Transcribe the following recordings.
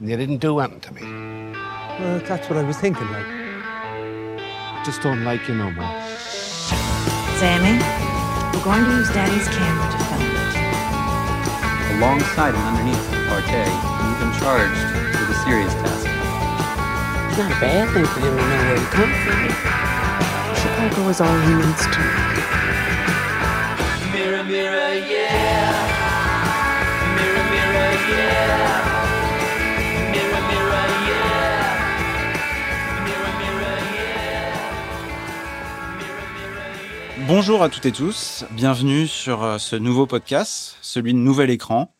and you didn't do anything to me. Well, that's what I was thinking, like. Just don't like you no more. Sammy, we're going to use Daddy's camera to film it. Alongside and underneath Partey, you've been charged with a serious task. It's not a bad thing for him to know where he comes from. Chicago is all he needs to know. Mirror, mirror, yeah. Mirror, mirror, yeah. Bonjour à toutes et tous, bienvenue sur euh, ce nouveau podcast, celui de Nouvel Écran.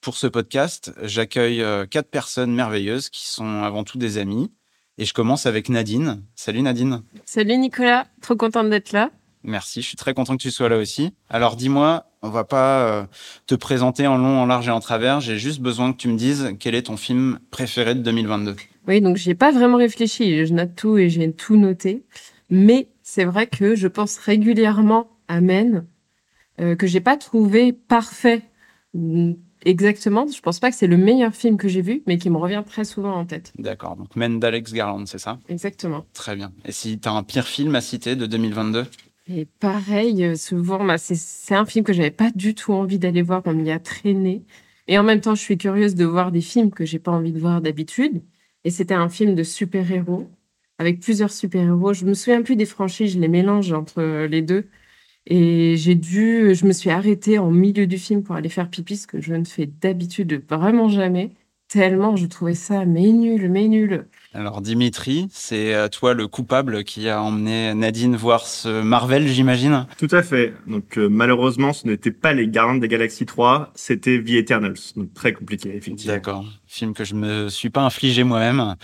Pour ce podcast, j'accueille euh, quatre personnes merveilleuses qui sont avant tout des amis. Et je commence avec Nadine. Salut Nadine. Salut Nicolas, trop contente d'être là. Merci, je suis très content que tu sois là aussi. Alors dis-moi, on va pas euh, te présenter en long, en large et en travers. J'ai juste besoin que tu me dises quel est ton film préféré de 2022. Oui, donc j'ai pas vraiment réfléchi, je note tout et j'ai tout noté. Mais c'est vrai que je pense régulièrement à Men, euh, que j'ai pas trouvé parfait mm, exactement. Je pense pas que c'est le meilleur film que j'ai vu, mais qui me revient très souvent en tête. D'accord, donc Men d'Alex Garland, c'est ça? Exactement. Très bien. Et si tu as un pire film à citer de 2022 Et pareil, euh, souvent, bah, c'est- c'est un film que j'avais pas du tout envie d'aller voir, on m'y a traîné. Et en même temps, je suis curieuse de voir des films que j'ai pas envie de voir d'habitude. Et c'était un film de super-héros, avec plusieurs super-héros. Je me souviens plus des franchises, je les mélange entre euh, les deux. Et j'ai dû, je me suis arrêtée en milieu du film pour aller faire pipi, ce que je ne fais d'habitude vraiment jamais. Tellement je trouvais ça mais nul, mais nul. Alors Dimitri, c'est euh, toi le coupable qui a emmené Nadine voir ce Marvel, j'imagine? Tout à fait. Donc euh, malheureusement, ce n'était pas les Gardiens des Galaxies 3, c'était The Eternals. Donc très compliqué, effectivement. D'accord. Film que je me suis pas infligé moi-même.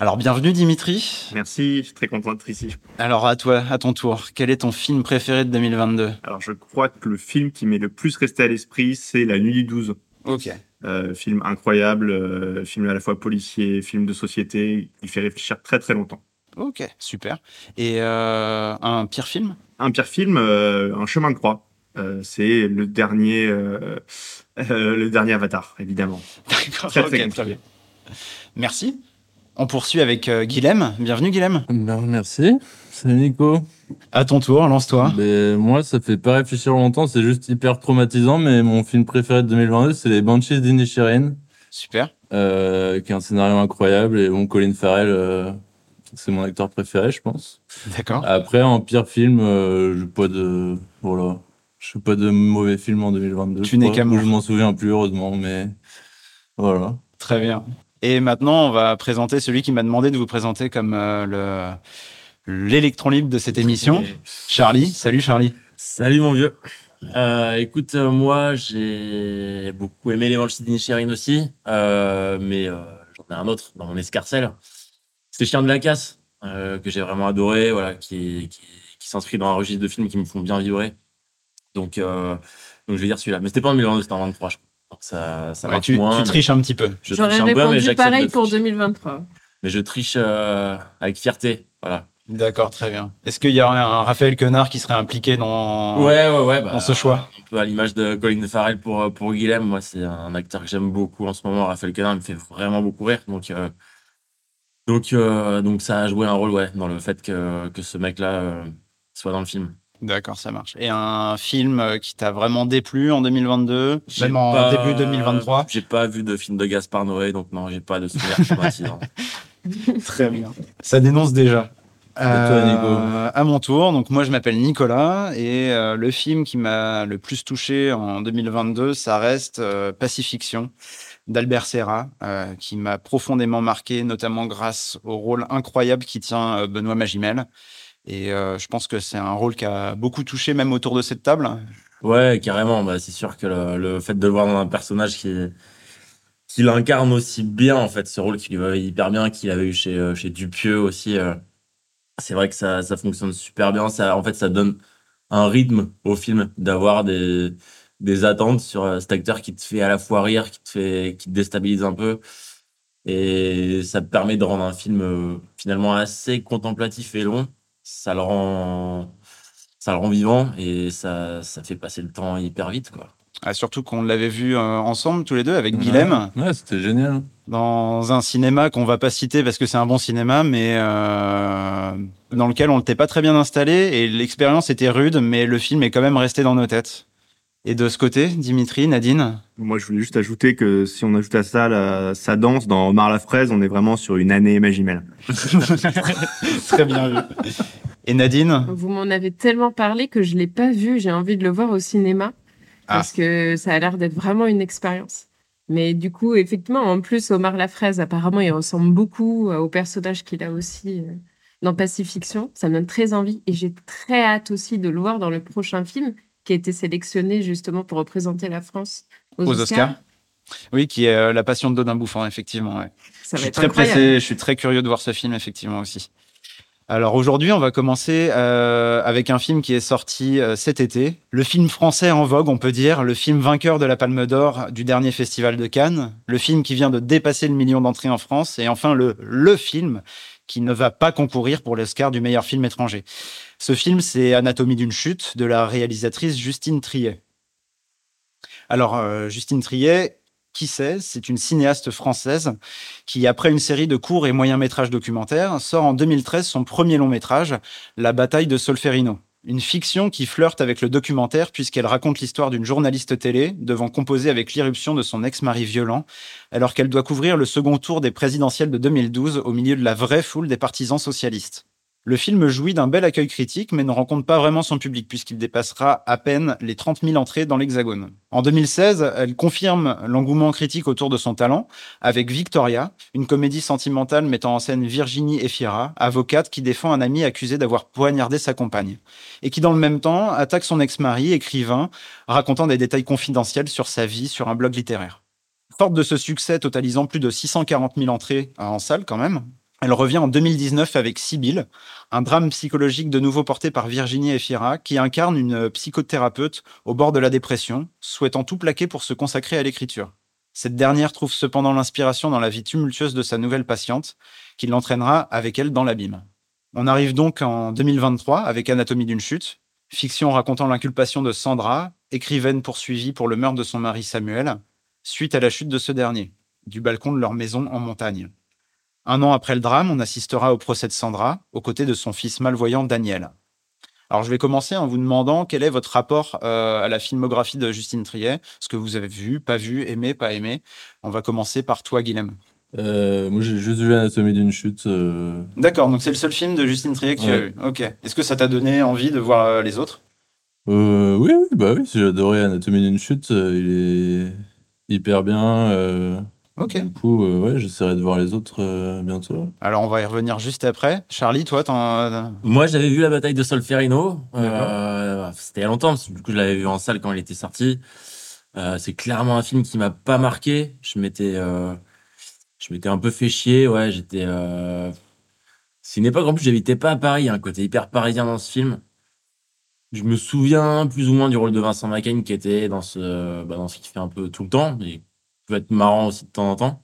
Alors bienvenue Dimitri. Merci, je suis très content d'être ici. Alors à toi, à ton tour, quel est ton film préféré de 2022 Alors je crois que le film qui m'est le plus resté à l'esprit, c'est La Nuit du 12. Ok. Euh, film incroyable, euh, film à la fois policier, film de société, il fait réfléchir très très longtemps. Ok, super. Et euh, un pire film? Un pire film, Un chemin de croix. Euh, c'est le dernier, euh, euh, le dernier Avatar, évidemment. D'accord, Très, ok, très très bien. Merci. On poursuit avec euh, Guilhem. Bienvenue Guilhem. Ben, merci. Salut Nico. À ton tour, lance-toi. Ben, moi, ça fait pas réfléchir longtemps, c'est juste hyper traumatisant, mais mon film préféré de 2022, c'est Les Banshees d'Inisherin, Super. euh, qui est un scénario incroyable, et bon, Colin Farrell, euh, c'est mon acteur préféré, je pense. D'accord. Après, en pire film, euh, j'ai pas de, voilà. Je fais pas de mauvais film en 2022. Tu je n'es ou Je m'en souviens plus, heureusement, mais voilà. Très bien. Et maintenant, on va présenter celui qui m'a demandé de vous présenter comme euh, le l'électron libre de cette émission. Charlie. Salut Charlie. Salut mon vieux. Euh, écoute, euh, moi j'ai beaucoup aimé les Banshees d'Inisherin aussi, mais j'en ai un autre dans mon escarcelle. C'est Chien de la casse, que j'ai vraiment adoré, voilà, qui, s'inscrit dans un registre de films qui me font bien vibrer. Donc, donc je vais dire celui-là. Mais c'était pas en 2022, c'était en 23, je crois. Donc ça, ça Ouais, marche tu, moins. tu mais triches un petit peu. J'aurais peu, répondu pareil de pour tricher. 2023. Mais je triche euh, avec fierté, voilà. D'accord, très bien. Est-ce qu'il y a un Raphaël Quenard qui serait impliqué dans Ouais, ouais, ouais. Bah, dans ce choix? Un peu à l'image de Colin Farrell pour, pour Guilhem. Moi, c'est un acteur que j'aime beaucoup en ce moment. Raphaël Quenard me fait vraiment beaucoup rire. Donc, euh, donc, euh, donc ça a joué un rôle, ouais, dans le fait que, que ce mec-là euh, soit dans le film. D'accord, ça marche. Et un film euh, qui t'a vraiment déplu en 2022, J'ai même en pas- début 2023 J'ai pas vu de film de Gaspard Noé, donc non, j'ai pas de souvenir traumatisant. Très bien. Ça dénonce déjà. Euh, à mon tour, donc moi je m'appelle Nicolas et euh, le film qui m'a le plus touché en 2022, ça reste euh, Pacifiction d'Albert Serra, euh, qui m'a profondément marqué, notamment grâce au rôle incroyable qui tient euh, Benoît Magimel. Et euh, je pense que c'est un rôle qui a beaucoup touché même autour de cette table. Ouais, carrément. Bah, c'est sûr que le, fait de le voir dans un personnage qui, qui l'incarne aussi bien, en fait, ce rôle qui lui va hyper bien, qu'il avait eu chez, euh, chez Dupieux aussi, euh, c'est vrai que ça, ça fonctionne super bien. Ça, en fait, ça donne un rythme au film d'avoir des, des attentes sur cet acteur qui te fait à la fois rire, qui te fait, qui te déstabilise un peu. Et ça permet de rendre un film finalement assez contemplatif et long. Ça le rend, ça le rend vivant et ça, ça fait passer le temps hyper vite, quoi. Ah, surtout qu'on l'avait vu euh, ensemble tous les deux avec Guilhem. Ouais, c'était génial. dans un cinéma qu'on va pas citer parce que c'est un bon cinéma, mais euh, dans lequel on n'était pas très bien installé et l'expérience était rude, mais le film est quand même resté dans nos têtes. Et de ce côté, Dimitri, Nadine Moi, je voulais juste ajouter que si on ajoute à ça la- sa danse dans Omar la fraise, on est vraiment sur une année Magimel. Très bien vu. Et Nadine Vous m'en avez tellement parlé que je l'ai pas vu. J'ai envie de le voir au cinéma parce que ça a l'air d'être vraiment une expérience. Mais du coup, effectivement, en plus, Omar Lafraise, apparemment, il ressemble beaucoup euh, au personnage qu'il a aussi euh, dans Pacifiction. Ça me donne très envie et j'ai très hâte aussi de le voir dans le prochain film qui a été sélectionné justement pour représenter la France aux, aux Oscars. Oscars. Oui, qui est euh, La Passion de Dodin Bouffant, effectivement. ouais. Ça je suis très incroyable. pressé, je suis très curieux de voir ce film, effectivement aussi. Alors aujourd'hui, on va commencer euh, avec un film qui est sorti euh, cet été. Le film français en vogue, on peut dire, le film vainqueur de la Palme d'Or du dernier festival de Cannes, le film qui vient de dépasser le million d'entrées en France, et enfin le, le film qui ne va pas concourir pour l'Oscar du meilleur film étranger. Ce film, c'est Anatomie d'une chute de la réalisatrice Justine Triet. Alors, euh, Justine Triet, qui c'est? C'est une cinéaste française qui, après une série de courts et moyens métrages documentaires, sort en 2013 son premier long métrage, La bataille de Solferino. Une fiction qui flirte avec le documentaire puisqu'elle raconte l'histoire d'une journaliste télé devant composer avec l'irruption de son ex-mari violent, alors qu'elle doit couvrir le second tour des présidentielles de 2012 au milieu de la vraie foule des partisans socialistes. Le film jouit d'un bel accueil critique, mais ne rencontre pas vraiment son public, puisqu'il dépassera à peine les 30 000 entrées dans l'Hexagone. En 2016, elle confirme l'engouement critique autour de son talent, avec Victoria, une comédie sentimentale mettant en scène Virginie Efira, avocate qui défend un ami accusé d'avoir poignardé sa compagne, et qui dans le même temps attaque son ex-mari, écrivain, racontant des détails confidentiels sur sa vie sur un blog littéraire. Forte de ce succès totalisant plus de 640 000 entrées euh, en salle quand même, elle revient en 2019 avec Sibylle, un drame psychologique de nouveau porté par Virginie Efira, qui incarne une psychothérapeute au bord de la dépression, souhaitant tout plaquer pour se consacrer à l'écriture. Cette dernière trouve cependant l'inspiration dans la vie tumultueuse de sa nouvelle patiente, qui l'entraînera avec elle dans l'abîme. On arrive donc en 2023 avec Anatomie d'une chute, fiction racontant l'inculpation de Sandra, écrivaine poursuivie pour le meurtre de son mari Samuel, suite à la chute de ce dernier, du balcon de leur maison en montagne. Un an après le drame, on assistera au procès de Sandra, aux côtés de son fils malvoyant Daniel. Alors je vais commencer en vous demandant quel est votre rapport euh, à la filmographie de Justine Triet, ce que vous avez vu, pas vu, aimé, pas aimé. On va commencer par toi, Guilhem. Euh, moi, j'ai juste vu Anatomie d'une chute. euh, D'accord, donc c'est le seul film de Justine Triet que tu as Ouais. vu. Ok. Est-ce que ça t'a donné envie de voir les autres? Oui, oui, bah oui, j'ai adoré Anatomie d'une chute. il est hyper bien. Ok. Du coup, euh, ouais, j'essaierai de voir les autres euh, bientôt. Alors on va y revenir juste après. Charlie, toi, t'en... Moi, j'avais vu la bataille de Solferino. Euh, C'était il y a longtemps, parce que du coup, je l'avais vu en salle quand il était sorti. Euh, c'est clairement un film qui m'a pas marqué. Je m'étais, euh, je m'étais un peu fait chier. Ouais, j'étais. Euh... C'est une époque en plus, j'habitais pas à Paris. Il y a un côté hyper parisien dans ce film. Je me souviens plus ou moins du rôle de Vincent Macaigne qui était dans ce, bah, dans ce qu'il fait un peu tout le temps, mais peut être marrant aussi de temps en temps.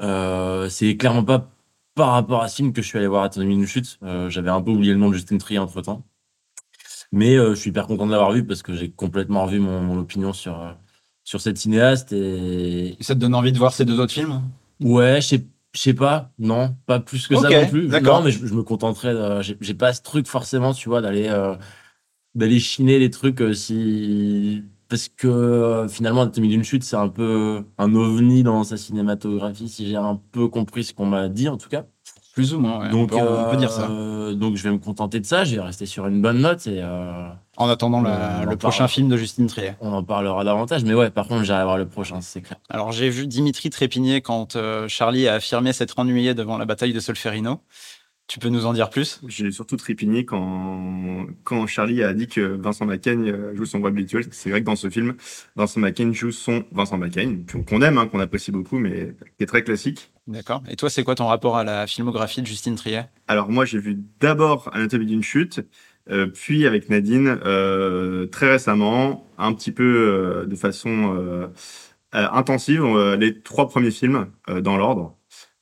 Euh, c'est clairement pas par rapport à ce film que je suis allé voir Anatomie d'une chute. Euh, J'avais un peu oublié le nom de Justine Trier entre temps. Mais euh, je suis hyper content de l'avoir vu parce que j'ai complètement revu mon, mon opinion sur, euh, sur cette cinéaste. Et... Ça te donne envie de voir ces deux autres films? Ouais, je sais- je sais pas. Non, pas plus que ça non plus. d'accord. Non, mais je, je me contenterais. de- J'ai pas ce truc forcément, tu vois, d'aller euh, d'aller chiner les trucs euh, si. Parce que euh, finalement, Anatomie d'une chute, c'est un peu un ovni dans sa cinématographie, si j'ai un peu compris ce qu'on m'a dit en tout cas. Plus ou moins, ouais. Donc, on, peut, on peut dire ça. euh, donc je vais me contenter de ça, je vais rester sur une bonne note et euh, En attendant la- le parle. prochain film de Justine Triet. on en parlera davantage. Mais ouais, par contre, j'irai voir le prochain, c'est clair. Alors j'ai vu Dimitri trépigner quand euh, Charlie a affirmé s'être ennuyé devant la bataille de Solferino. Tu peux nous en dire plus? J'ai surtout trépigné quand, quand Charlie a dit que Vincent Macaigne euh, joue son roi habituel. C'est vrai que dans ce film, Vincent Macaigne joue son Vincent Macaigne, qu'on aime, hein, qu'on apprécie beaucoup, mais qui est très classique. D'accord. Et toi, c'est quoi ton rapport à la filmographie de Justine Triet? Alors moi, j'ai vu d'abord Anatomie d'une chute, euh, puis avec Nadine, euh, très récemment, un petit peu euh, de façon intensive, les trois premiers films dans l'ordre.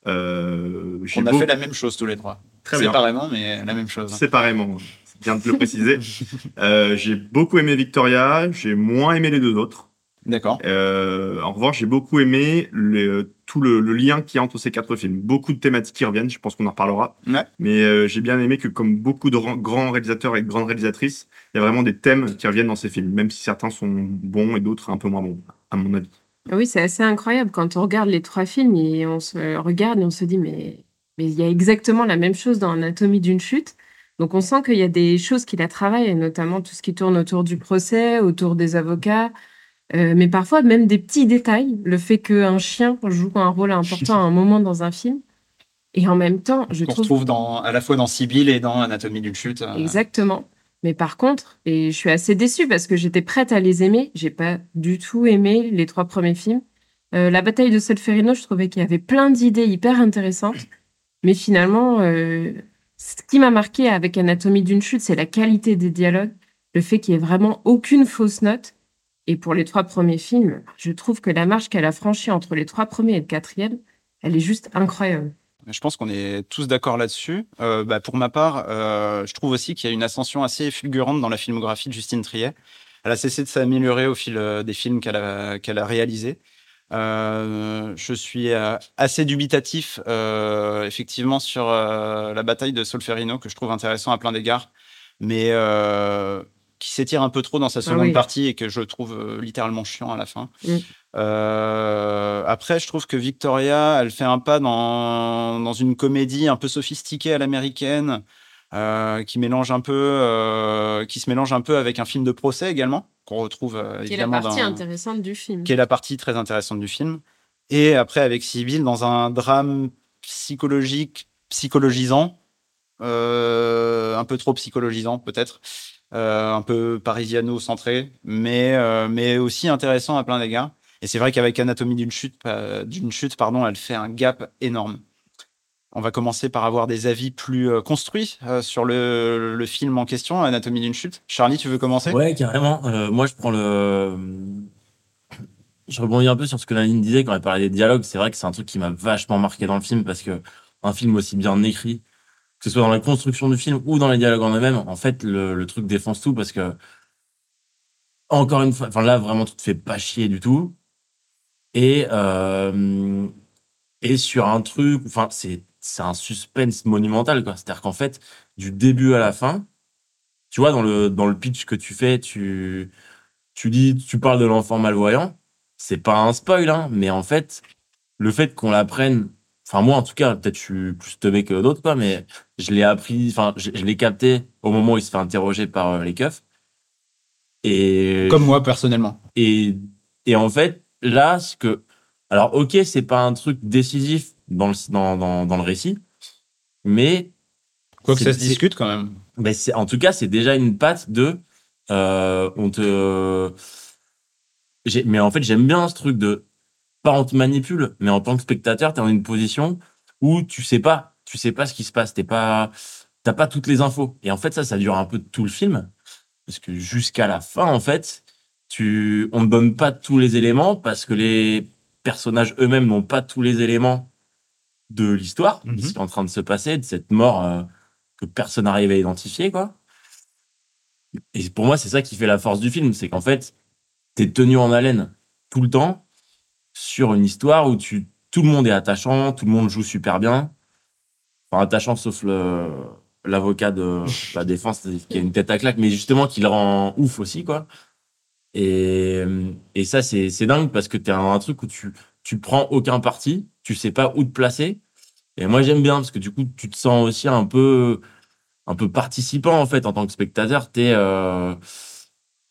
Euh, On a beau- fait la même chose tous les trois. Très bien. Séparément, mais la même chose. Séparément, c'est bien de le préciser. Euh, j'ai beaucoup aimé Victoria, j'ai moins aimé les deux autres. D'accord. Euh, en revanche, j'ai beaucoup aimé le- tout le, le lien qu'il y a entre ces quatre films. Beaucoup de thématiques qui reviennent, je pense qu'on en reparlera. Ouais. Mais euh, j'ai bien aimé que, comme beaucoup de ran- grands réalisateurs et de grandes réalisatrices, il y a vraiment des thèmes qui reviennent dans ces films, même si certains sont bons et d'autres un peu moins bons, à mon avis. Oui, c'est assez incroyable quand on regarde les trois films et on se regarde et on se dit mais mais il y a exactement la même chose dans Anatomie d'une chute. Donc on sent qu'il y a des choses qu'il a travaillé, et notamment tout ce qui tourne autour du procès, autour des avocats, euh, mais parfois même des petits détails, le fait qu'un chien joue un rôle important à un moment dans un film. Et en même temps, je On trouve retrouve dans, à la fois dans Sibyl et dans Anatomie d'une chute. euh, Exactement. Mais par contre, et je suis assez déçue parce que j'étais prête à les aimer, j'ai pas du tout aimé les trois premiers films. Euh, la bataille de Solferino, je trouvais qu'il y avait plein d'idées hyper intéressantes, mais finalement, euh, ce qui m'a marqué avec Anatomie d'une chute, c'est la qualité des dialogues, le fait qu'il y ait vraiment aucune fausse note. Et pour les trois premiers films, je trouve que la marche qu'elle a franchie entre les trois premiers et le quatrième, elle est juste incroyable. Je pense qu'on est tous d'accord là-dessus. Euh, bah, pour ma part, euh, je trouve aussi qu'il y a une ascension assez fulgurante dans la filmographie de Justine Triet. Elle a cessé de s'améliorer au fil des films qu'elle a, qu'elle a réalisés. Euh, je suis euh, assez dubitatif, euh, effectivement, sur la bataille de Solferino, que je trouve intéressant à plein d'égards, mais qui s'étire un peu trop dans sa seconde oui. partie et que je trouve littéralement chiant à la fin. Mm. Après, je trouve que Victoria, elle fait un pas dans, dans une comédie un peu sophistiquée à l'américaine, euh, qui mélange un peu, euh, qui se mélange un peu avec un film de procès également, qu'on retrouve euh, Qui est la partie intéressante du film. qui est la partie très intéressante du film. Et après, avec Sibyl, dans un drame psychologique, psychologisant, euh, un peu trop psychologisant peut-être, un peu parisiano-centré, mais, euh, mais aussi intéressant à plein d'égards. Et c'est vrai qu'avec Anatomie d'une chute, d'une chute, pardon, elle fait un gap énorme. On va commencer par avoir des avis plus euh, construits euh, sur le, le film en question, Anatomie d'une chute. Charlie, tu veux commencer? Ouais, carrément. Euh, moi, je prends le. Je rebondis un peu sur ce que Nadine disait quand elle parlait des dialogues. C'est vrai que c'est un truc qui m'a vachement marqué dans le film parce que un film aussi bien écrit, que ce soit dans la construction du film ou dans les dialogues en eux-mêmes, en fait, le, le truc défonce tout parce que, encore une fois, enfin là, vraiment, tout te fait pas chier du tout. Et, et sur un truc, enfin, c'est c'est un suspense monumental, quoi. C'est-à-dire qu'en fait, du début à la fin, tu vois, dans le, dans le pitch que tu fais, tu, tu dis, tu parles de l'enfant malvoyant. C'est pas un spoil, hein, mais en fait, le fait qu'on l'apprenne, enfin, moi, en tout cas, peut-être je suis plus teubé que d'autres, quoi, mais je l'ai appris, enfin, je, je l'ai capté au moment où il se fait interroger par euh, les keufs. Et. Comme moi, personnellement. Et, et en fait, là, ce que. Alors, ok, c'est pas un truc décisif dans le, dans, dans, dans le récit, mais. Quoique c'est- ça se discute quand même. ben, c'est- en tout cas, c'est déjà une patte de. euh, on te. Mais en fait, j'aime bien ce truc de. Pas on te manipule, mais en tant que spectateur, tu es dans une position où tu sais pas. Tu sais pas ce qui se passe. T'es pas. T'as pas toutes les infos. Et en fait, ça, ça dure un peu tout le film. Parce que jusqu'à la fin, en fait, tu, on ne donne pas tous les éléments parce que les personnages eux-mêmes n'ont pas tous les éléments de l'histoire, de ce qui est en train de se passer, de cette mort euh, que personne n'arrive à identifier, quoi. Et pour moi, c'est ça qui fait la force du film, c'est qu'en fait, t'es tenu en haleine tout le temps sur une histoire où tu, tout le monde est attachant, tout le monde joue super bien. Enfin, attachant sauf le, l'avocat de la défense qui a une tête à claque, mais justement qui le rend ouf aussi, quoi. Et, et ça, c'est, c'est dingue parce que t'es un, un truc où tu, tu prends aucun parti, tu sais pas où te placer. Et moi, j'aime bien parce que du coup, tu te sens aussi un peu, un peu participant, en fait, en tant que spectateur. T'es, euh,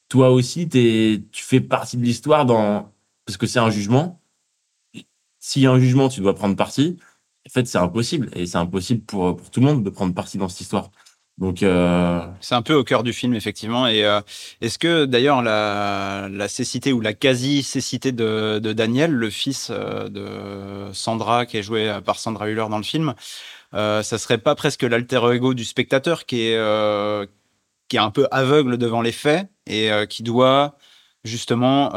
toi aussi, t'es, tu fais partie de l'histoire dans, parce que c'est un jugement. S'il y a un jugement, tu dois prendre parti. En fait, c'est impossible. Et c'est impossible pour, pour tout le monde de prendre parti dans cette histoire. Euh, C'est un peu au cœur du film, effectivement. Et euh, est-ce que d'ailleurs la, cécité ou la quasi-cécité de, de Daniel, le fils euh, de Sandra, qui est joué par Sandra Hüller dans le film, euh, ça serait pas presque l'alter ego du spectateur qui est, qui est un peu aveugle devant les faits et qui doit justement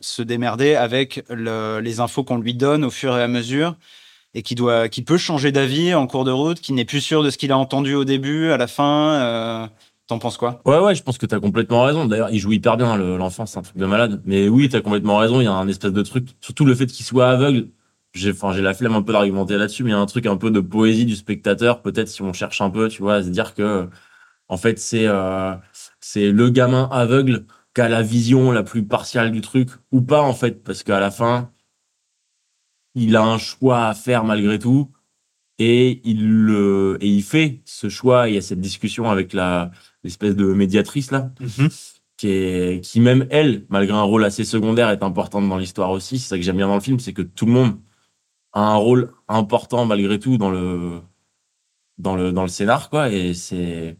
se démerder avec le- les infos qu'on lui donne au fur et à mesure et qui doit, qui peut changer d'avis en cours de route, qui n'est plus sûr de ce qu'il a entendu au début, à la fin, euh, T'en penses quoi? Ouais, ouais, je pense que t'as complètement raison. D'ailleurs, il joue hyper bien, le- l'enfant, c'est un truc de malade. Mais oui, t'as complètement raison, il y a un espèce de truc, surtout le fait qu'il soit aveugle. J'ai, enfin, j'ai la flemme un peu d'argumenter là-dessus, mais il y a un truc un peu de poésie du spectateur, peut-être si on cherche un peu, tu vois, à se dire que, en fait, c'est, euh, c'est le gamin aveugle qui a la vision la plus partiale du truc, ou pas, en fait, parce qu'à la fin, il a un choix à faire malgré tout, et il le, et il fait ce choix, il y a cette discussion avec la, l'espèce de médiatrice, là, qui est, qui même elle, malgré un rôle assez secondaire, est importante dans l'histoire aussi. C'est ça que j'aime bien dans le film, c'est que tout le monde a un rôle important malgré tout dans le, dans le, dans le scénar, quoi. Et c'est,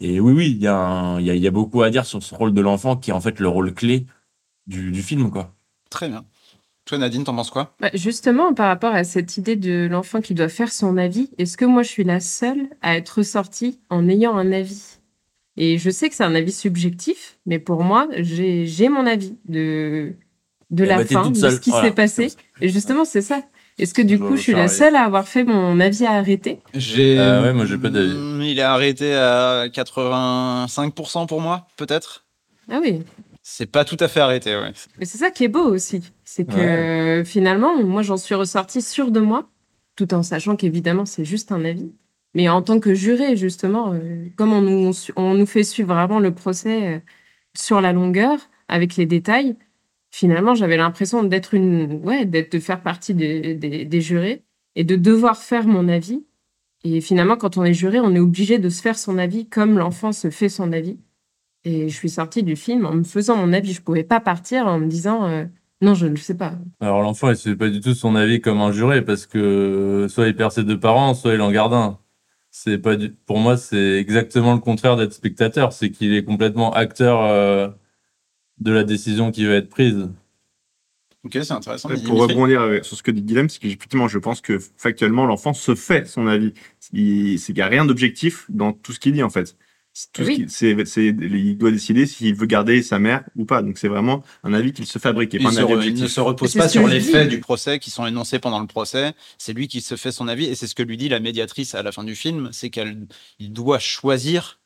et oui, oui, il y a un- il y a, il y a beaucoup à dire sur ce rôle de l'enfant qui est en fait le rôle clé du, du film, quoi. Très bien. Toi, Nadine, t'en penses quoi? Bah, justement, par rapport à cette idée de l'enfant qui doit faire son avis, est-ce que moi je suis la seule à être ressortie en ayant un avis? Et je sais que c'est un avis subjectif, mais pour moi, j'ai mon avis de, de la bah, fin, de ce qui Voilà. s'est passé. Et justement, c'est ça. Est-ce que du coup, je suis la seule à avoir fait mon avis à arrêter? J'ai. Euh, ouais, moi, j'ai pas d'avis. Mm, Il est arrêté à 85% pour moi, peut-être? Ah oui, C'est pas tout à fait arrêté, ouais. mais c'est ça qui est beau aussi. C'est que finalement, moi, j'en suis ressortie sûre de moi, tout en sachant qu'évidemment, c'est juste un avis. Mais en tant que juré, justement, euh, comme on nous, on nous fait suivre vraiment le procès euh, sur la longueur, avec les détails, finalement, j'avais l'impression d'être une, ouais, d'être de faire partie des, des, des jurés et de devoir faire mon avis. Et finalement, quand on est juré, on est obligé de se faire son avis comme l'enfant se fait son avis. Et je suis sortie du film en me faisant mon avis. Je pouvais pas partir en me disant euh, non, je ne sais pas. Alors l'enfant, il se fait pas du tout son avis comme un juré parce que soit il perd ses deux parents, soit il en garde un. C'est pas du... Pour moi, c'est exactement le contraire d'être spectateur. C'est qu'il est complètement acteur euh, de la décision qui va être prise. Ok, c'est intéressant. Ouais, pour rebondir euh, sur ce que dit Guilhem, c'est qu'effectivement, je pense que factuellement, l'enfant se fait son avis. Il- C'est qu'il n'y a rien d'objectif dans tout ce qu'il dit, en fait. Tout Oui. qu'il- c'est, il doit décider s'il veut garder sa mère ou pas. Donc, c'est vraiment un avis qu'il se fabrique. et Il, pas un se avis re- il ne se repose C'est pas sur les faits du procès qui sont énoncés pendant le procès. C'est lui qui se fait son avis et c'est ce que lui dit la médiatrice à la fin du film, c'est qu'elle il doit choisir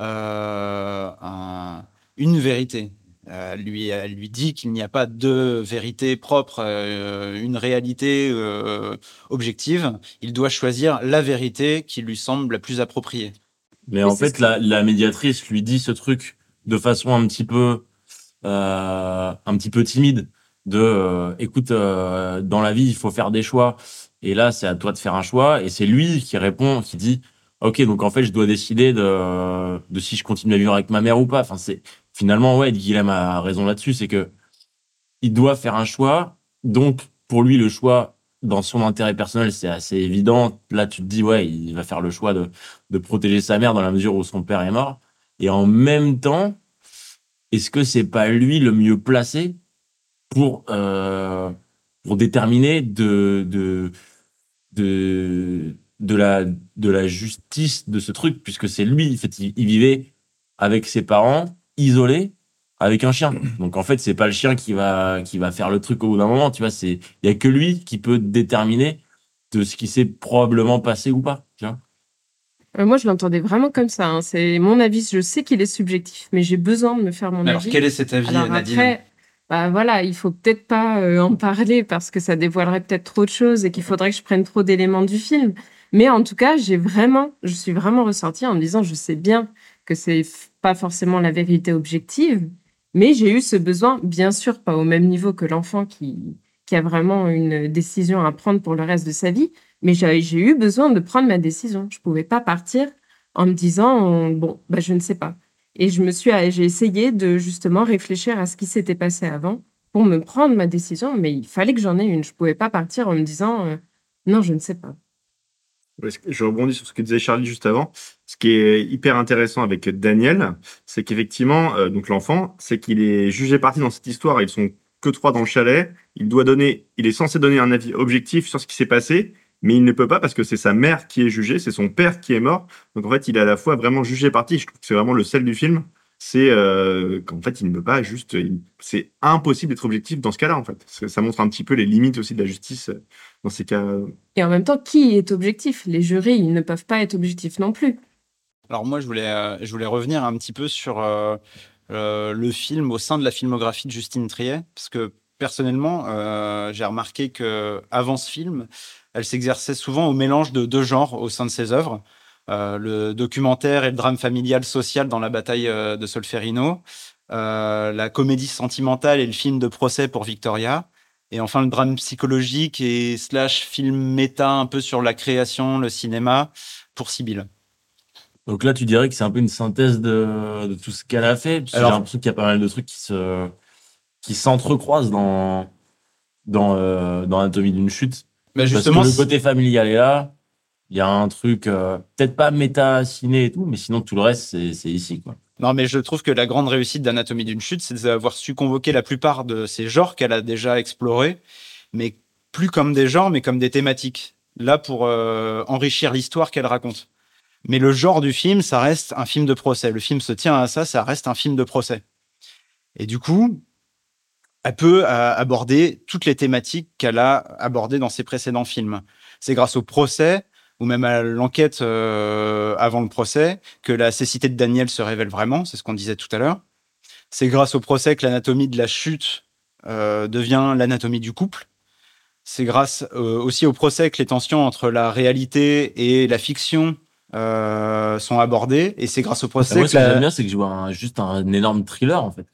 euh, un- une vérité. Euh, Elle lui, elle lui dit qu'il n'y a pas de vérité propre, euh, une réalité euh, objective. Il doit choisir la vérité qui lui semble la plus appropriée. Mais en fait, la, la médiatrice lui dit ce truc de façon un petit peu, euh, un petit peu timide. De, euh, écoute, euh, dans la vie, il faut faire des choix. Et là, c'est à toi de faire un choix. Et c'est lui qui répond, qui dit, ok, donc en fait, je dois décider de, de si je continue à vivre avec ma mère ou pas. Enfin, c'est finalement, ouais, Guilhem a raison là-dessus, c'est que il doit faire un choix. Donc, pour lui, le choix dans son intérêt personnel, c'est assez évident. Là, tu te dis, ouais, il va faire le choix de de protéger sa mère dans la mesure où son père est mort. Et en même temps, est-ce que c'est pas lui le mieux placé pour, euh, pour déterminer de, de, de, la, de la justice de ce truc, puisque c'est lui, en fait, il vivait avec ses parents, isolé, avec un chien. Donc en fait, c'est pas le chien qui va, qui va faire le truc au bout d'un moment, tu vois, c'est, il y a que lui qui peut déterminer de ce qui s'est probablement passé ou pas, tu vois. Euh, moi, je l'entendais vraiment comme ça. hein. C'est mon avis. Je sais qu'il est subjectif, mais j'ai besoin de me faire mon Alors, avis. quel est cet avis, Alors Nadine après, bah voilà, il faut peut-être pas euh, en parler parce que ça dévoilerait peut-être trop de choses et qu'il faudrait que je prenne trop d'éléments du film. Mais en tout cas, j'ai vraiment, je suis vraiment ressortie en me disant, je sais bien que c'est pas forcément la vérité objective, mais j'ai eu ce besoin, bien sûr, pas au même niveau que l'enfant qui, a vraiment une décision à prendre pour le reste de sa vie, mais j'ai eu besoin de prendre ma décision. Je pouvais pas partir en me disant, bon, bah, je ne sais pas. Et je me suis, j'ai essayé de justement réfléchir à ce qui s'était passé avant pour me prendre ma décision, mais il fallait que j'en ai une. Je pouvais pas partir en me disant euh, non, je ne sais pas. Je rebondis sur ce que disait Charlie juste avant. Ce qui est hyper intéressant avec Daniel, c'est qu'effectivement, euh, donc l'enfant, c'est qu'il est jugé parti dans cette histoire. Ils sont que trois dans le chalet. Il doit donner, il est censé donner un avis objectif sur ce qui s'est passé, mais il ne peut pas parce que c'est sa mère qui est jugée, c'est son père qui est mort. Donc en fait, il est à la fois vraiment jugé parti. Je trouve que c'est vraiment le sel du film. C'est euh, qu'en fait, il ne peut pas juste. C'est impossible d'être objectif dans ce cas-là, en fait. Ça montre un petit peu les limites aussi de la justice dans ces cas. Et en même temps, qui est objectif? Les jurés, ils ne peuvent pas être objectifs non plus. Alors moi, je voulais, euh, je voulais revenir un petit peu sur euh, euh, le film au sein de la filmographie de Justine Triet, parce que personnellement, euh, j'ai remarqué que avant ce film, elle s'exerçait souvent au mélange de deux genres au sein de ses œuvres. Euh, le documentaire et le drame familial social dans la bataille euh, de Solferino, euh, la comédie sentimentale et le film de procès pour Victoria, et enfin le drame psychologique et slash film méta un peu sur la création, le cinéma pour Sibylle. Donc là, tu dirais que c'est un peu une synthèse de, de tout ce qu'elle a fait. Parce que Alors- j'ai l'impression qu'il y a pas mal de trucs qui se qui s'entrecroisent dans dans euh, dans Anatomie d'une chute. Mais Parce justement, que le côté familial est là. Il y a un truc euh, peut-être pas méta ciné et tout, mais sinon tout le reste c'est c'est ici quoi. Non, mais je trouve que la grande réussite d'Anatomie d'une chute, c'est d'avoir su convoquer la plupart de ces genres qu'elle a déjà explorés, mais plus comme des genres, mais comme des thématiques. Là, pour euh, enrichir l'histoire qu'elle raconte. Mais le genre du film, ça reste un film de procès. Le film se tient à ça, ça reste un film de procès. Et du coup, elle peut euh, aborder toutes les thématiques qu'elle a abordées dans ses précédents films. C'est grâce au procès ou même à l'enquête euh, avant le procès que la cécité de Daniel se révèle vraiment, c'est ce qu'on disait tout à l'heure. C'est grâce au procès que l'anatomie de la chute euh, devient l'anatomie du couple. C'est grâce euh, aussi au procès que les tensions entre la réalité et la fiction euh, sont abordées. Et c'est grâce au procès Moi, que ce que la- j'aime bien, c'est que je vois un- juste un énorme thriller en fait.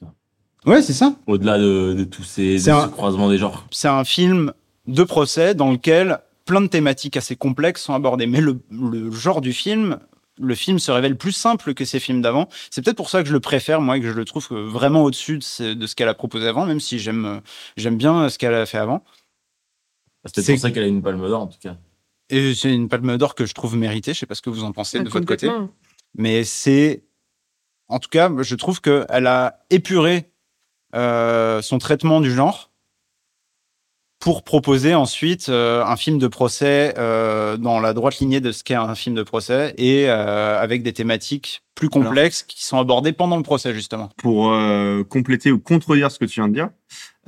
Ouais, c'est ça. Au-delà de, de tous ces, de C'est un- ce croisement des genres. c'est un film de procès dans lequel plein de thématiques assez complexes sont abordées. Mais le, le genre du film, le film se révèle plus simple que ces films d'avant. C'est peut-être pour ça que je le préfère, moi, et que je le trouve euh, vraiment au-dessus de ce, de ce qu'elle a proposé avant, même si j'aime euh, j'aime bien ce qu'elle a fait avant. C'est peut-être pour ça qu'elle a une palme d'or en tout cas. Et c'est une palme d'or que je trouve méritée. Je sais pas ce que vous en pensez de votre côté. Mais c'est. En tout cas, je trouve qu'elle a épuré euh, son traitement du genre pour proposer ensuite euh, un film de procès euh, dans la droite lignée de ce qu'est un film de procès et euh, avec des thématiques plus complexes qui sont abordées pendant le procès, justement. Pour euh, compléter ou contredire ce que tu viens de dire,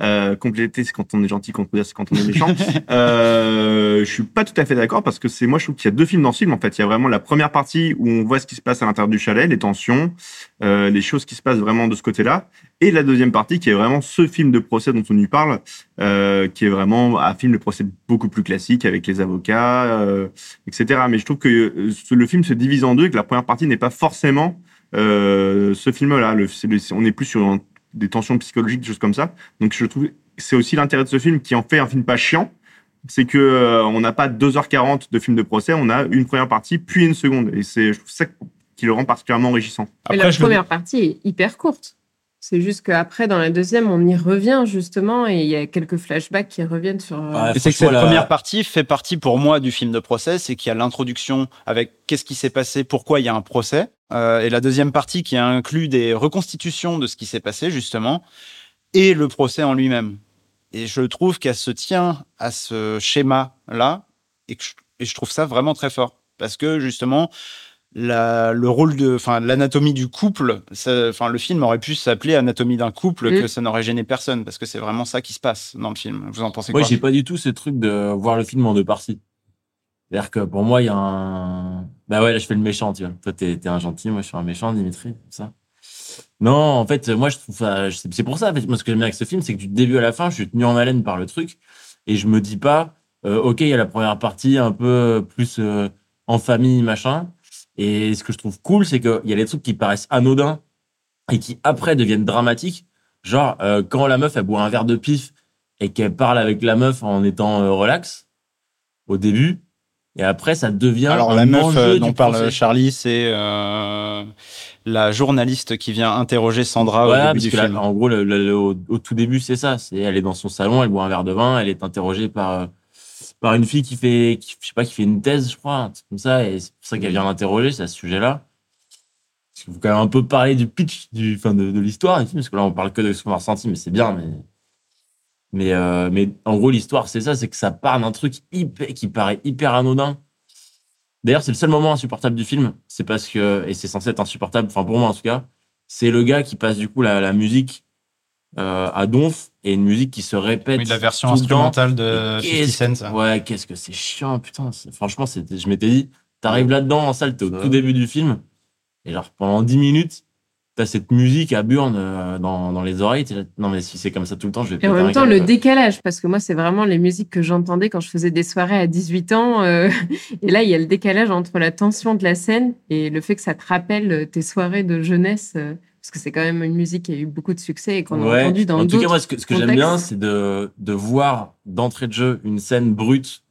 euh, compléter c'est quand on est gentil, contredire c'est quand on est méchant. euh, je suis pas tout à fait d'accord parce que c'est moi je trouve qu'il y a deux films dans ce film en fait. Il y a vraiment la première partie où on voit ce qui se passe à l'intérieur du chalet, les tensions, euh, les choses qui se passent vraiment de ce côté-là, et la deuxième partie qui est vraiment ce film de procès dont on y parle, euh, qui est vraiment un film de procès beaucoup plus classique avec les avocats, euh, etc. Mais je trouve que euh, le film se divise en deux et que la première partie n'est pas forcément euh, ce film-là. On est plus sur un- des tensions psychologiques, des choses comme ça. Donc je trouve que c'est aussi l'intérêt de ce film qui en fait un film pas chiant. C'est que euh, on n'a pas 2h40 de film de procès, on a une première partie puis une seconde. Et c'est je trouve ça qui le rend particulièrement enrichissant. Et la première partie est hyper courte. C'est juste qu'après, dans la deuxième, on y revient justement et il y a quelques flashbacks qui reviennent sur. euh, c'est que cette première partie fait partie pour moi du film de procès, c'est qu'il y a l'introduction avec qu'est-ce qui s'est passé, pourquoi il y a un procès, Euh, et la deuxième partie qui inclut des reconstitutions de ce qui s'est passé justement, et le procès en lui-même. Et je trouve qu'elle se tient à ce schéma-là, et, que je, et je trouve ça vraiment très fort, parce que justement, la, le rôle de, enfin, l'anatomie du couple, enfin, le film aurait pu s'appeler Anatomie d'un couple, Mm. que ça n'aurait gêné personne, parce que c'est vraiment ça qui se passe dans le film. Vous en pensez Moi, quoi? j'ai pas du tout ce truc de voir le film en deux parties. C'est-à-dire que pour moi, il y a un. Bah ouais, là, je fais le méchant, tu vois. Toi, t'es un gentil, moi, je suis un méchant, Dimitri, ça. Non, en fait, moi, je trouve ça. C'est pour ça, en fait. Moi, ce que j'aime bien avec ce film, c'est que du début à la fin, je suis tenu en haleine par le truc. Et je me dis pas, euh, OK, il y a la première partie un peu plus euh, en famille, machin. Et ce que je trouve cool, c'est qu'il y a des trucs qui paraissent anodins et qui après deviennent dramatiques. Genre, euh, quand la meuf, elle boit un verre de pif et qu'elle parle avec la meuf en étant relax au début, et après, ça devient. Alors un la meuf euh, dont parle procès. Charlie, c'est euh, la journaliste qui vient interroger Sandra Voilà, au début parce du que là, film. en gros, le- le- le- au, au tout début, c'est ça. C'est elle est dans son salon, elle boit un verre de vin, elle est interrogée par euh, par une fille qui fait, qui, je sais pas, qui fait une thèse, je crois, un truc comme ça, et c'est pour ça qu'elle vient l'interroger, c'est à ce sujet-là. Parce qu'il faut quand même un peu parler du pitch, du, enfin, de, de l'histoire parce que là, on parle que de ce qu'on a ressenti, mais c'est bien, mais mais euh, mais en gros, l'histoire, c'est ça, c'est que ça part d'un truc hyper, qui paraît hyper anodin. D'ailleurs, c'est le seul moment insupportable du film. C'est parce que, et c'est censé être insupportable, enfin pour moi en tout cas, c'est le gars qui passe du coup la, la musique euh, à donf et une musique qui se répète. Oui, de la version instrumentale de Et qu'est-ce 50 que- Cent. Ouais, qu'est-ce que c'est chiant, putain. Franchement, c'était, je m'étais dit, t'arrives là-dedans en salle, t'es au tout début du film. Et genre, pendant 10 minutes, t'as cette musique à burne euh, dans, dans les oreilles. là, non, mais si c'est comme ça tout le temps, je vais Et en même temps, le décalage, parce que moi, c'est vraiment les musiques que j'entendais quand je faisais des soirées à 18 ans. euh, et là, il y a le décalage entre la tension de la scène et le fait que ça te rappelle euh, tes soirées de jeunesse. euh, parce que c'est quand même une musique qui a eu beaucoup de succès et qu'on a entendu dans en tout cas, moi, ce que, ce que j'aime bien, c'est de, de voir d'entrée de jeu une scène brute,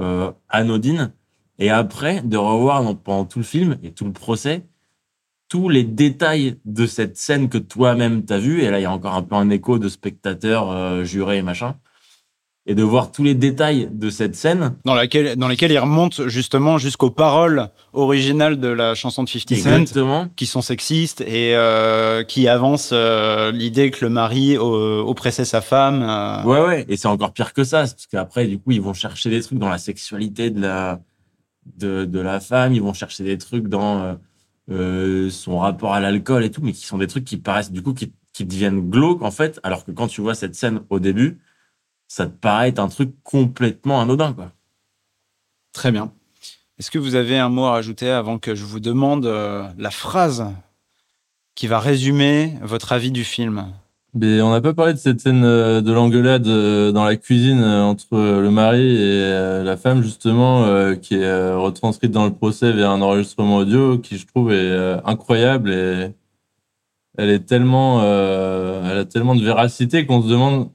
euh, anodine, et après de revoir pendant tout le film et tout le procès tous les détails de cette scène que toi-même t'as vu. Et là, il y a encore un peu un écho de spectateurs euh, jurés et machin. Et de voir tous les détails de cette scène. Dans, laquelle, dans lesquelles il remonte justement jusqu'aux paroles originales de la chanson de 50 Cent, Exactement. qui sont sexistes et euh, qui avancent euh, l'idée que le mari oppressait sa femme. Ouais, ouais. Et c'est encore pire que ça, parce qu'après, du coup, ils vont chercher des trucs dans la sexualité de la, de, de la femme, ils vont chercher des trucs dans euh, son rapport à l'alcool et tout, mais qui sont des trucs qui paraissent, du coup, qui deviennent glauques, en fait, alors que quand tu vois cette scène au début, ça te paraît être un truc complètement anodin, quoi. Très bien. Est-ce que vous avez un mot à rajouter avant que je vous demande euh, la phrase qui va résumer votre avis du film? On n'a pas parlé de cette scène euh, de l'engueulade euh, dans la cuisine euh, entre le mari et la femme, justement, qui est retranscrite dans le procès via un enregistrement audio qui, je trouve, est incroyable et elle est tellement, elle a tellement de véracité qu'on se demande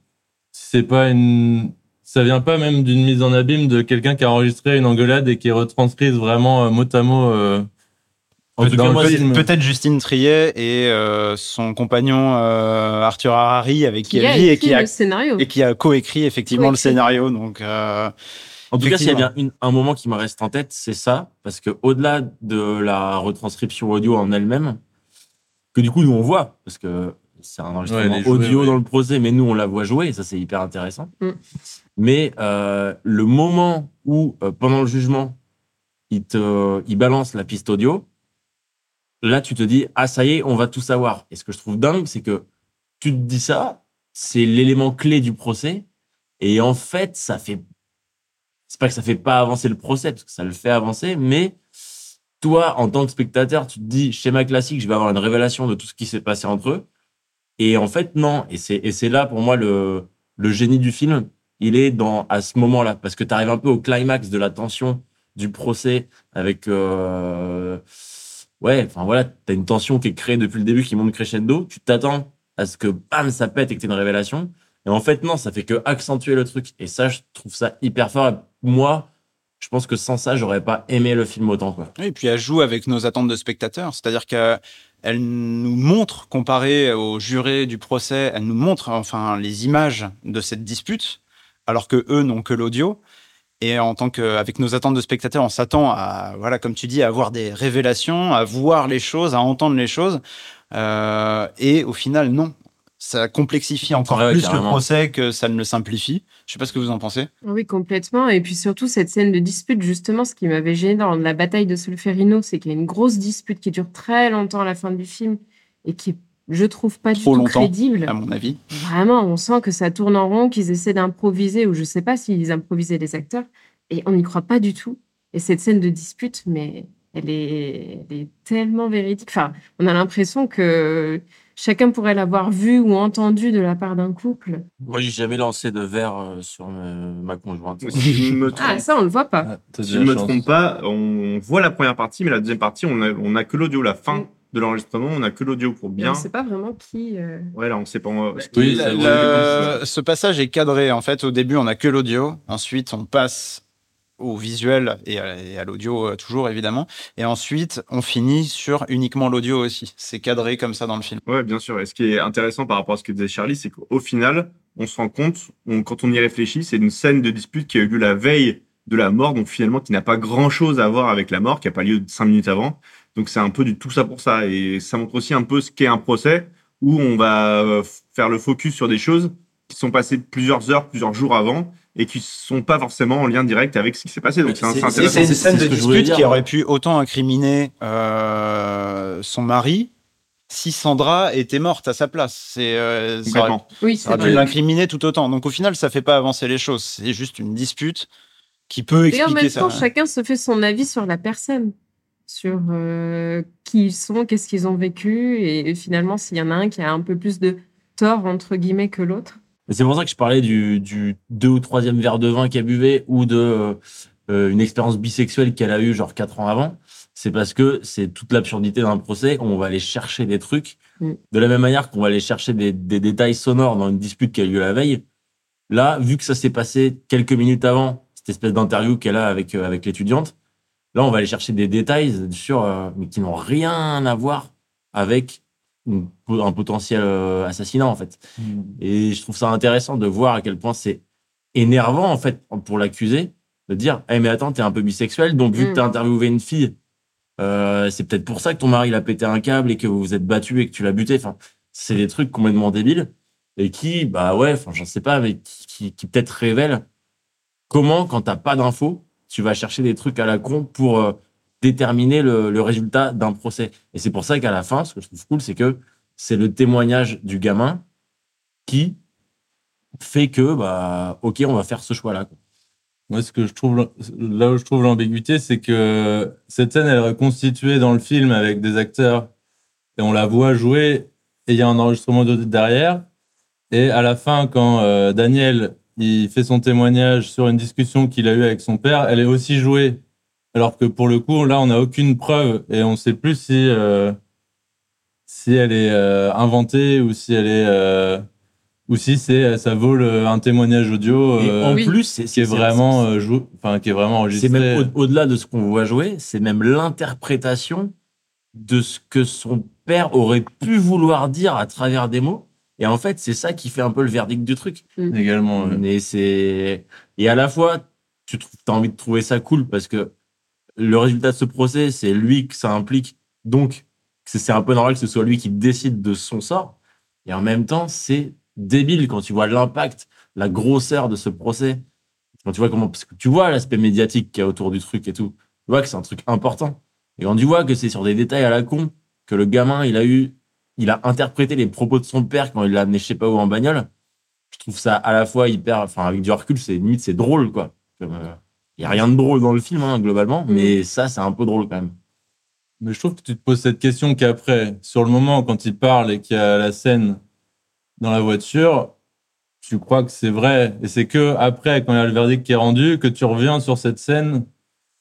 si c'est pas une, ça vient pas même d'une mise en abîme de quelqu'un qui a enregistré une engueulade et qui est retranscrite vraiment mot à mot. Peut-être Justine Triet et euh, son compagnon euh, Arthur Harari avec qui, elle vit et qui a, scénario. et qui a coécrit effectivement le scénario. Donc, euh, En tout cas, s'il y a bien une- un moment qui me reste en tête, c'est ça, parce que au-delà de la retranscription audio en elle-même, que du coup nous on voit, parce que c'est un enregistrement Ouais, les jouets, audio ouais. dans le procès, mais nous on la voit jouer, et ça c'est hyper intéressant. Mm. Mais euh, le moment où euh, pendant le jugement, il te, il balance la piste audio, là tu te dis ah ça y est, on va tout savoir. Et ce que je trouve dingue, c'est que tu te dis ça, c'est l'élément clé du procès, et en fait ça fait c'est pas que ça fait pas avancer le procès, parce que ça le fait avancer, mais toi, en tant que spectateur, tu te dis, schéma classique, je vais avoir une révélation de tout ce qui s'est passé entre eux. Et en fait, non. Et c'est, là, pour moi, le, le génie du film. Il est dans, à ce moment-là. Parce que tu arrives un peu au climax de la tension du procès avec, euh, ouais, enfin voilà, t'as une tension qui est créée depuis le début, qui monte crescendo. Tu t'attends à ce que, bam, ça pète et que t'aies une révélation. Et en fait, non, ça fait que accentuer le truc. Et ça, je trouve ça hyper fort. Moi, je pense que sans ça, j'aurais pas aimé le film autant. Et puis elle joue avec nos attentes de spectateurs, c'est-à-dire qu'elle nous montre, comparé aux jurés du procès, elle nous montre enfin les images de cette dispute, alors que eux n'ont que l'audio. Et en tant que, avec nos attentes de spectateurs, on s'attend à, voilà, comme tu dis, à avoir des révélations, à voir les choses, à entendre les choses. Euh, et au final, non. Ça complexifie encore Ouais, plus carrément. le procès que ça ne le simplifie. Je sais pas ce que vous en pensez. Oui, complètement. Et puis surtout, cette scène de dispute, justement, ce qui m'avait gêné dans la bataille de Solferino, c'est qu'il y a une grosse dispute qui dure très longtemps à la fin du film et qui est, je trouve, pas du tout longtemps, crédible. à mon avis. Vraiment, on sent que ça tourne en rond, qu'ils essaient d'improviser, ou je sais pas s'ils improvisaient les acteurs, et on n'y croit pas du tout. Et cette scène de dispute, mais elle est, elle est tellement véridique. Enfin, on a l'impression que chacun pourrait l'avoir vue ou entendue de la part d'un couple. Moi, j'ai jamais lancé de verre euh, sur me- ma conjointe. Si je me trompe, Ah, ça, on le voit pas. si de je la me chance. trompe pas, on voit la première partie, mais la deuxième partie, on a, on a que l'audio. La fin Mm. De l'enregistrement, on a que l'audio pour Mais bien. On sait pas vraiment qui. euh, Ouais, là, on sait pas. ce Oui, ce passage est cadré. En fait, au début, on n'a que l'audio. Ensuite, on passe au visuel et à, l'audio euh, toujours, évidemment. Et ensuite, on finit sur uniquement l'audio aussi. C'est cadré comme ça dans le film. Ouais, bien sûr. Et ce qui est intéressant par rapport à ce que disait Charlie, c'est qu'au final, on se rend compte, on- quand on y réfléchit, c'est une scène de dispute qui a eu lieu la veille de la mort, donc finalement qui n'a pas grand chose à voir avec la mort, qui n'a pas lieu cinq minutes avant. Donc c'est un peu du tout ça pour ça. Et ça montre aussi un peu ce qu'est un procès, où on va euh, faire le focus sur des choses qui sont passées plusieurs heures, plusieurs jours avant, et qui sont pas forcément en lien direct avec ce qui s'est passé. Donc c'est intéressant. Une scène de dispute dire, qui aurait pu autant incriminer euh, son mari si Sandra était morte à sa place. C'est euh, ça aurait-. Oui, Ça aurait pu l'incriminer tout autant. Donc au final, ça fait pas avancer les choses. C'est juste une dispute qui peut Et en expliquer même ça. temps, chacun se fait son avis sur la personne. Sur euh, qui ils sont, qu'est-ce qu'ils ont vécu, et, et finalement, s'il y en a un qui a un peu plus de tort, entre guillemets, que l'autre. C'est pour ça que je parlais du, du deux ou troisième verre de vin qu'elle buvait ou de euh, une expérience bisexuelle qu'elle a eue genre quatre ans avant. C'est parce que c'est toute l'absurdité d'un procès. On va aller chercher des trucs Mm. de la même manière qu'on va aller chercher des, des détails sonores dans une dispute qui a eu lieu la veille. Là, vu que ça s'est passé quelques minutes avant cette espèce d'interview qu'elle a avec euh, avec l'étudiante, là on va aller chercher des détails sur euh, mais qui n'ont rien à voir avec une- un potentiel euh, assassinat en fait. Et je trouve ça intéressant de voir à quel point c'est énervant, en fait, pour l'accusé, de dire Eh, mais attends, t'es un peu bisexuel, donc vu Mm. que t'as interviewé une fille, euh, c'est peut-être pour ça que ton mari il a pété un câble et que vous vous êtes battu et que tu l'as buté. Enfin, c'est des trucs complètement débiles et qui, bah ouais, enfin, j'en sais pas, mais qui, qui, qui peut-être révèlent comment, quand t'as pas d'infos, tu vas chercher des trucs à la con pour euh, déterminer le, résultat d'un procès. Et c'est pour ça qu'à la fin, ce que je trouve cool, c'est que c'est le témoignage du gamin qui fait que, bah, ok, on va faire ce choix-là. Moi, ce que je trouve, là où je trouve l'ambiguïté, c'est que cette scène, elle est reconstituée dans le film avec des acteurs et on la voit jouer et il y a un enregistrement de derrière. Et à la fin, quand euh, Daniel il fait son témoignage sur une discussion qu'il a eue avec son père, elle est aussi jouée. Alors que pour le coup, là, on n'a aucune preuve et on ne sait plus si, euh, si elle est euh, inventée ou si elle est. euh, ou si c'est ça vaut le- un témoignage audio Et en Oui. plus, c'est qui est c'est- vraiment jou- enfin qui est vraiment C'est enregistré. même au- au-delà de ce qu'on voit jouer, c'est même l'interprétation de ce que son père aurait pu vouloir dire à travers des mots. Et en fait, c'est ça qui fait un peu le verdict du truc. également. ouais. Mais c'est et à la fois, tu as envie de trouver ça cool parce que le résultat de ce procès, c'est lui que ça implique. Donc, c'est c'est un peu normal que ce soit lui qui décide de son sort. Et en même temps, c'est débile quand tu vois l'impact, la grosseur de ce procès. Quand tu vois comment, parce que tu vois l'aspect médiatique qu'il y a autour du truc et tout. Tu vois que c'est un truc important. Et quand tu vois que c'est sur des détails à la con, que le gamin, il a eu, il a interprété les propos de son père quand il l'a amené je sais pas où en bagnole, je trouve ça à la fois hyper, enfin, avec du recul, c'est limite, c'est drôle, quoi. Euh, Il y a rien de drôle dans le film, hein, globalement, mais ça, c'est un peu drôle quand même. Mais je trouve que tu te poses cette question qu'après, sur le moment quand il parle et qu'il y a la scène dans la voiture, tu crois que c'est vrai? Et c'est que après, quand il y a le verdict qui est rendu, que tu reviens sur cette scène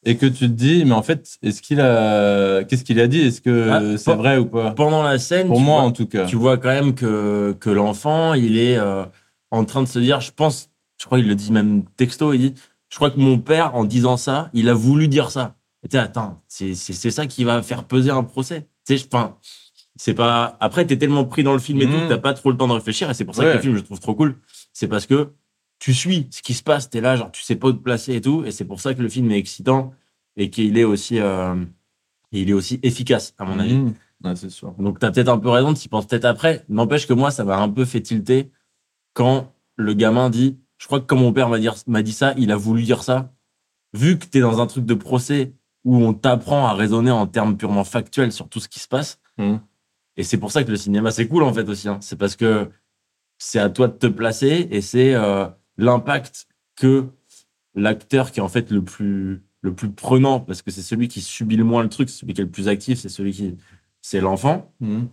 et que tu te dis, mais en fait, est-ce qu'il a, qu'est-ce qu'il a dit? Est-ce que Ah, c'est vrai ou pas? Pendant la scène, Pour moi, vois- en tout cas. tu vois quand même que, que l'enfant, il est euh, en train de se dire, je pense, je crois qu'il le dit même texto, il dit, je crois que mon père, en disant ça, il a voulu dire ça. Et attends, c'est c'est- c'est ça qui va faire peser un procès. Tu sais, enfin, c'est pas. Après, t'es tellement pris dans le film et Mhm. tout, t'as pas trop le temps de réfléchir. Et c'est pour ça Ouais. que le film, je trouve trop cool. C'est parce que tu suis ce qui se passe, t'es là, genre, tu sais pas où te placer et tout. Et c'est pour ça que le film est excitant et qu'il est aussi, euh, il est aussi efficace, à mon avis. Mmh. Ouais, c'est sûr. Donc, tu as peut-être un peu raison de s'y penser peut-être après. N'empêche que moi, ça m'a un peu fait tilter quand le gamin dit Je crois que quand mon père m'a dit, m'a dit ça, il a voulu dire ça. Vu que tu es dans un truc de procès où on t'apprend à raisonner en termes purement factuels sur tout ce qui se passe. Mhm. Et c'est pour ça que le cinéma, c'est cool en fait aussi. hein. C'est parce que c'est à toi de te placer et c'est euh, l'impact que l'acteur qui est en fait le plus, le plus prenant, parce que c'est celui qui subit le moins le truc, c'est celui qui est le plus actif, c'est celui qui. C'est l'enfant. Mmh.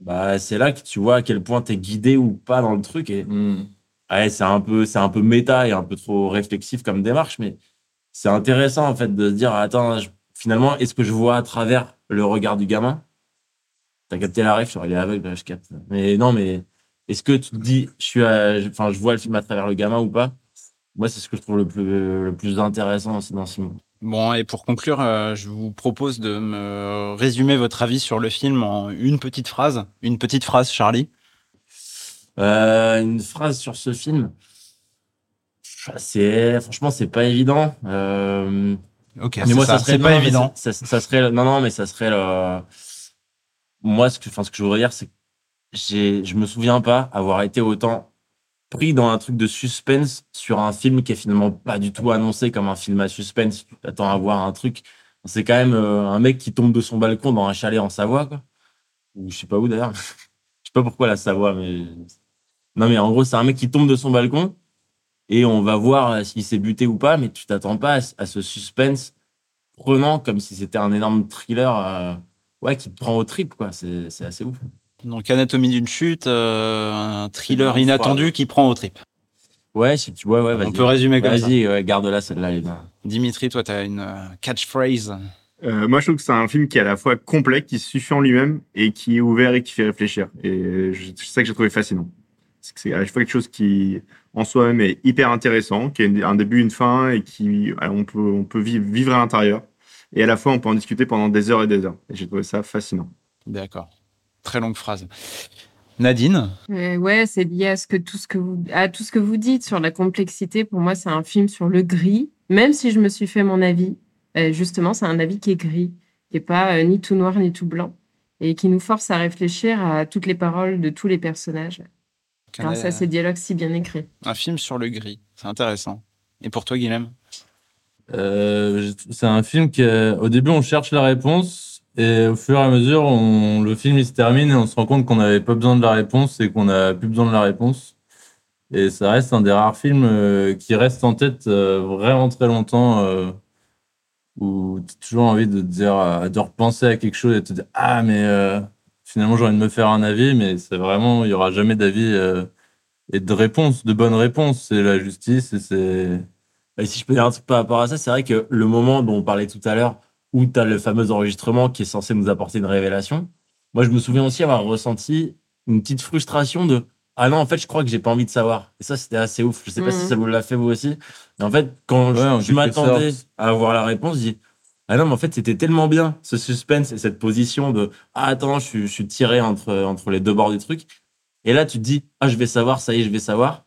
Bah, c'est là que tu vois à quel point tu es guidé ou pas dans le truc. Et Mmh. ouais, c'est un peu, c'est un peu méta et un peu trop réflexif comme démarche, mais c'est intéressant en fait de se dire attends, je- finalement, est-ce que je vois à travers le regard du gamin? T'as capté la ref, genre, il est aveugle, je capte. Mais non, mais est-ce que tu te dis, je suis, à- je- enfin, je vois le film à travers le gamin ou pas? Moi, c'est ce que je trouve le plus, le plus intéressant aussi dans ce film. Bon, et pour conclure, euh, je vous propose de me résumer votre avis sur le film en une petite phrase. Une petite phrase, Charlie. Euh, une phrase sur ce film. C'est franchement, c'est pas évident. Euh, Ok, mais moi, ça, ça, serait non, pas évident. Ça, serait non, non, mais ça serait le. Moi, ce que, enfin, ce que je voudrais dire, c'est j'ai, je me souviens pas avoir été autant pris dans un truc de suspense sur un film qui est finalement pas du tout annoncé comme un film à suspense. Tu t'attends à voir un truc. C'est quand même euh, un mec qui tombe de son balcon dans un chalet en Savoie, quoi. Ou je sais pas où d'ailleurs. je sais pas pourquoi la Savoie, mais. Non, mais en gros, c'est un mec qui tombe de son balcon et on va voir s'il s'est buté ou pas, mais tu t'attends pas à, ce- suspense prenant comme si c'était un énorme thriller euh, ouais, qui te prend au trip, quoi. C'est assez ouf. Donc, Anatomie d'une chute, euh, un thriller inattendu qui prend au trip. Ouais, si tu vois, ouais, vas-y. On peut résumer comme ça. Vas-y, ouais, garde-la, celle-là. Dimitri, toi, tu as une euh, catchphrase. Euh, moi, je trouve que c'est un film qui est à la fois complet, qui se suffit en lui-même et qui est ouvert et qui fait réfléchir. Et je- c'est ça que j'ai trouvé fascinant. C'est que c'est à la fois quelque chose qui, en soi-même, est hyper intéressant, qui a un début, une fin et qui, alors, on peut, on peut vivre, vivre à l'intérieur. Et à la fois, on peut en discuter pendant des heures et des heures. Et j'ai trouvé ça fascinant. D'accord. Très longue phrase. Nadine Euh, ouais, c'est lié à, ce que, tout ce que vous, à tout ce que vous dites sur la complexité. Pour moi, c'est un film sur le gris. Même si je me suis fait mon avis, euh, justement, c'est un avis qui est gris, qui n'est pas euh, ni tout noir ni tout blanc, et qui nous force à réfléchir à toutes les paroles de tous les personnages grâce à ces dialogues si bien écrits. Un film sur le gris. C'est intéressant. Et pour toi, Guilhem? Euh, c'est un film qui, au début, on cherche la réponse et au fur et à mesure, le film il se termine et on se rend compte qu'on n'avait pas besoin de la réponse et qu'on n'a plus besoin de la réponse. Et ça reste un des rares films euh, qui reste en tête euh, vraiment très longtemps, euh, où tu as toujours envie de dire, de repenser à quelque chose et de te dire ah mais finalement j'ai envie de me faire un avis, mais c'est vraiment il y aura jamais d'avis et de réponse, de bonne réponse. C'est la justice et c'est Et si je peux dire un truc par rapport à ça, c'est vrai que le moment dont on parlait tout à l'heure, où tu as le fameux enregistrement qui est censé nous apporter une révélation, moi je me souviens aussi avoir ressenti une petite frustration de Ah non, en fait, je crois que j'ai pas envie de savoir. Et ça, c'était assez ouf. Je sais pas Mhm. si ça vous l'a fait vous aussi. Mais en fait, quand Ouais, je- m'attendais à avoir la réponse, je dis Ah non, mais en fait, c'était tellement bien ce suspense et cette position de Ah attends, je, suis- je suis tiré entre, entre les deux bords du truc. Et là, tu te dis Ah, je vais savoir, ça y est, je vais savoir.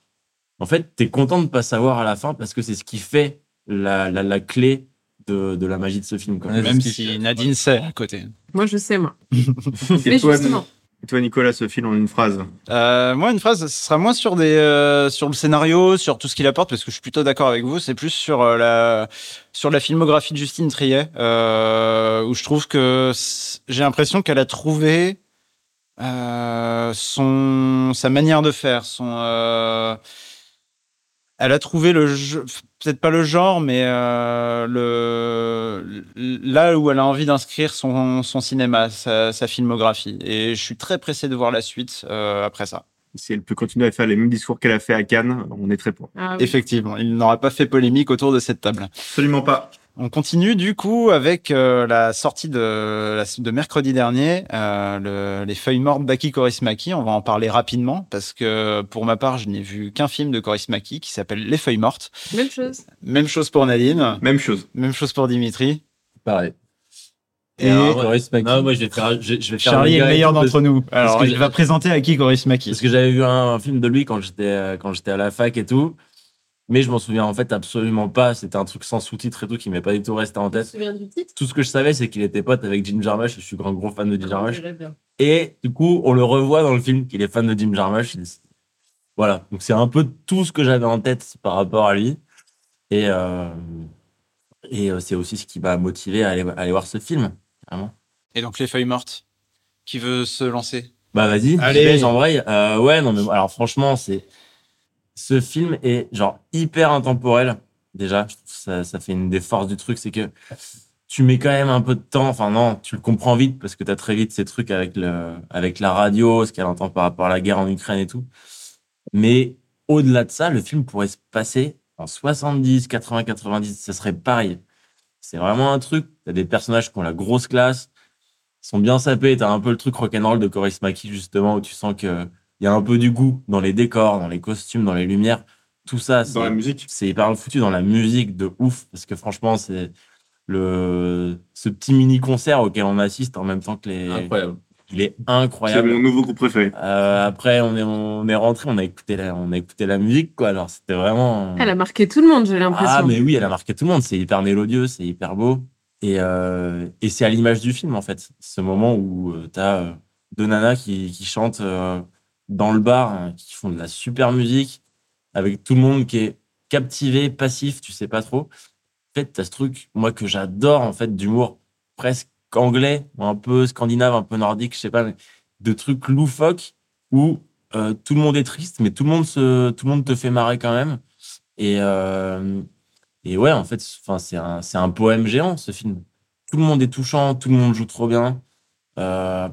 En fait, tu es content de pas savoir à la fin parce que c'est ce qui fait la, la, la clé de, de la magie de ce film. Ouais, Même qui si. Nadine sait à côté. Moi, je sais, moi. Et Mais toi, justement, et toi, Nicolas, ce film en une phrase Euh, moi, une phrase, ce sera moins sur des, euh, sur le scénario, sur tout ce qu'il apporte, parce que je suis plutôt d'accord avec vous. C'est plus sur euh, la, sur la filmographie de Justine Triet, euh, où je trouve que j'ai l'impression qu'elle a trouvé euh, son, sa manière de faire, son, euh, elle a trouvé le peut-être pas le genre, mais euh, le là où elle a envie d'inscrire son, son cinéma, sa, sa filmographie. Et je suis très pressé de voir la suite euh, après ça. Si elle peut continuer à faire les mêmes discours qu'elle a fait à Cannes, on est très pour. ah oui. Effectivement, il n'aura pas fait polémique autour de cette table. Absolument pas. On continue du coup avec euh, la sortie de, de mercredi dernier, euh, le- les feuilles mortes d'Aki Kaurismäki. On va en parler rapidement parce que pour ma part, je n'ai vu qu'un film de Kaurismäki qui s'appelle Les feuilles mortes. même chose. Même chose pour Nadine, Même chose. même chose pour Dimitri. pareil. Et alors, ouais. Mackie. Non, moi, je vais faire, je, je vais faire Charlie est le meilleur d'entre nous. Alors, que il va présenter Aki Kaurismäki. Parce que j'avais vu un, un film de lui quand j'étais euh, quand j'étais à la fac et tout. Mais je m'en souviens en fait absolument pas. C'était un truc sans sous-titres et tout qui m'est pas du tout resté en Tu te tête. souviens du titre? Tout ce que je savais, c'est qu'il était pote avec Jim Jarmusch. Je suis grand gros fan de Jim Jarmusch. J'irais bien. Et du coup, on le revoit dans le film qu'il est fan de Jim Jarmusch. Voilà. Donc c'est un peu tout ce que j'avais en tête par rapport à lui. Et, euh, et euh, c'est aussi ce qui m'a motivé à aller, à aller voir ce film. Vraiment. Et donc, les feuilles mortes. Qui veut se lancer? Bah vas-y, Allez. j'embraye. Euh, ouais, non mais alors franchement, c'est ce film est genre hyper intemporel. Déjà, ça, ça fait une des forces du truc, c'est que tu mets quand même un peu de temps. Enfin non, tu le comprends vite parce que tu as très vite ces trucs avec le avec la radio, ce qu'elle entend par rapport à la guerre en Ukraine et tout. Mais au-delà de ça, le film pourrait se passer en 70, 80, 90, ça serait pareil. C'est vraiment un truc. T'as des personnages qui ont la grosse classe, sont bien sapés. T'as un peu le truc rock'n'roll de Coris Maki, justement, où tu sens que il y a un peu du goût dans les décors, dans les costumes, dans les lumières. Tout ça, Dans la c'est musique. c'est hyper foutu dans la musique de ouf. Parce que franchement, c'est le ce petit mini concert auquel on assiste en même temps que les. Incroyable. Il est C'est incroyable. mon nouveau groupe préféré. Euh, après, on est, on est rentré, on a écouté la, on a écouté la musique, quoi. Alors, c'était vraiment. Elle a marqué tout le monde, j'ai l'impression. Ah, mais oui, elle a marqué tout le monde. C'est hyper mélodieux, c'est hyper beau. Et, euh, et c'est à l'image du film, en fait. Ce moment où tu as deux nanas qui, qui chantent euh, dans le bar, hein, qui font de la super musique, avec tout le monde qui est captivé, passif, tu sais pas trop. En fait, tu as ce truc, moi, que j'adore, en fait, d'humour presque anglais, un peu scandinave, un peu nordique, je sais pas, de trucs loufoques où euh, tout le monde est triste, mais tout le monde, se, tout le monde te fait marrer quand même. Et, euh, Et ouais, en fait, c'est un, c'est un poème géant, ce film. Tout le monde est touchant, tout le monde joue trop bien. Euh,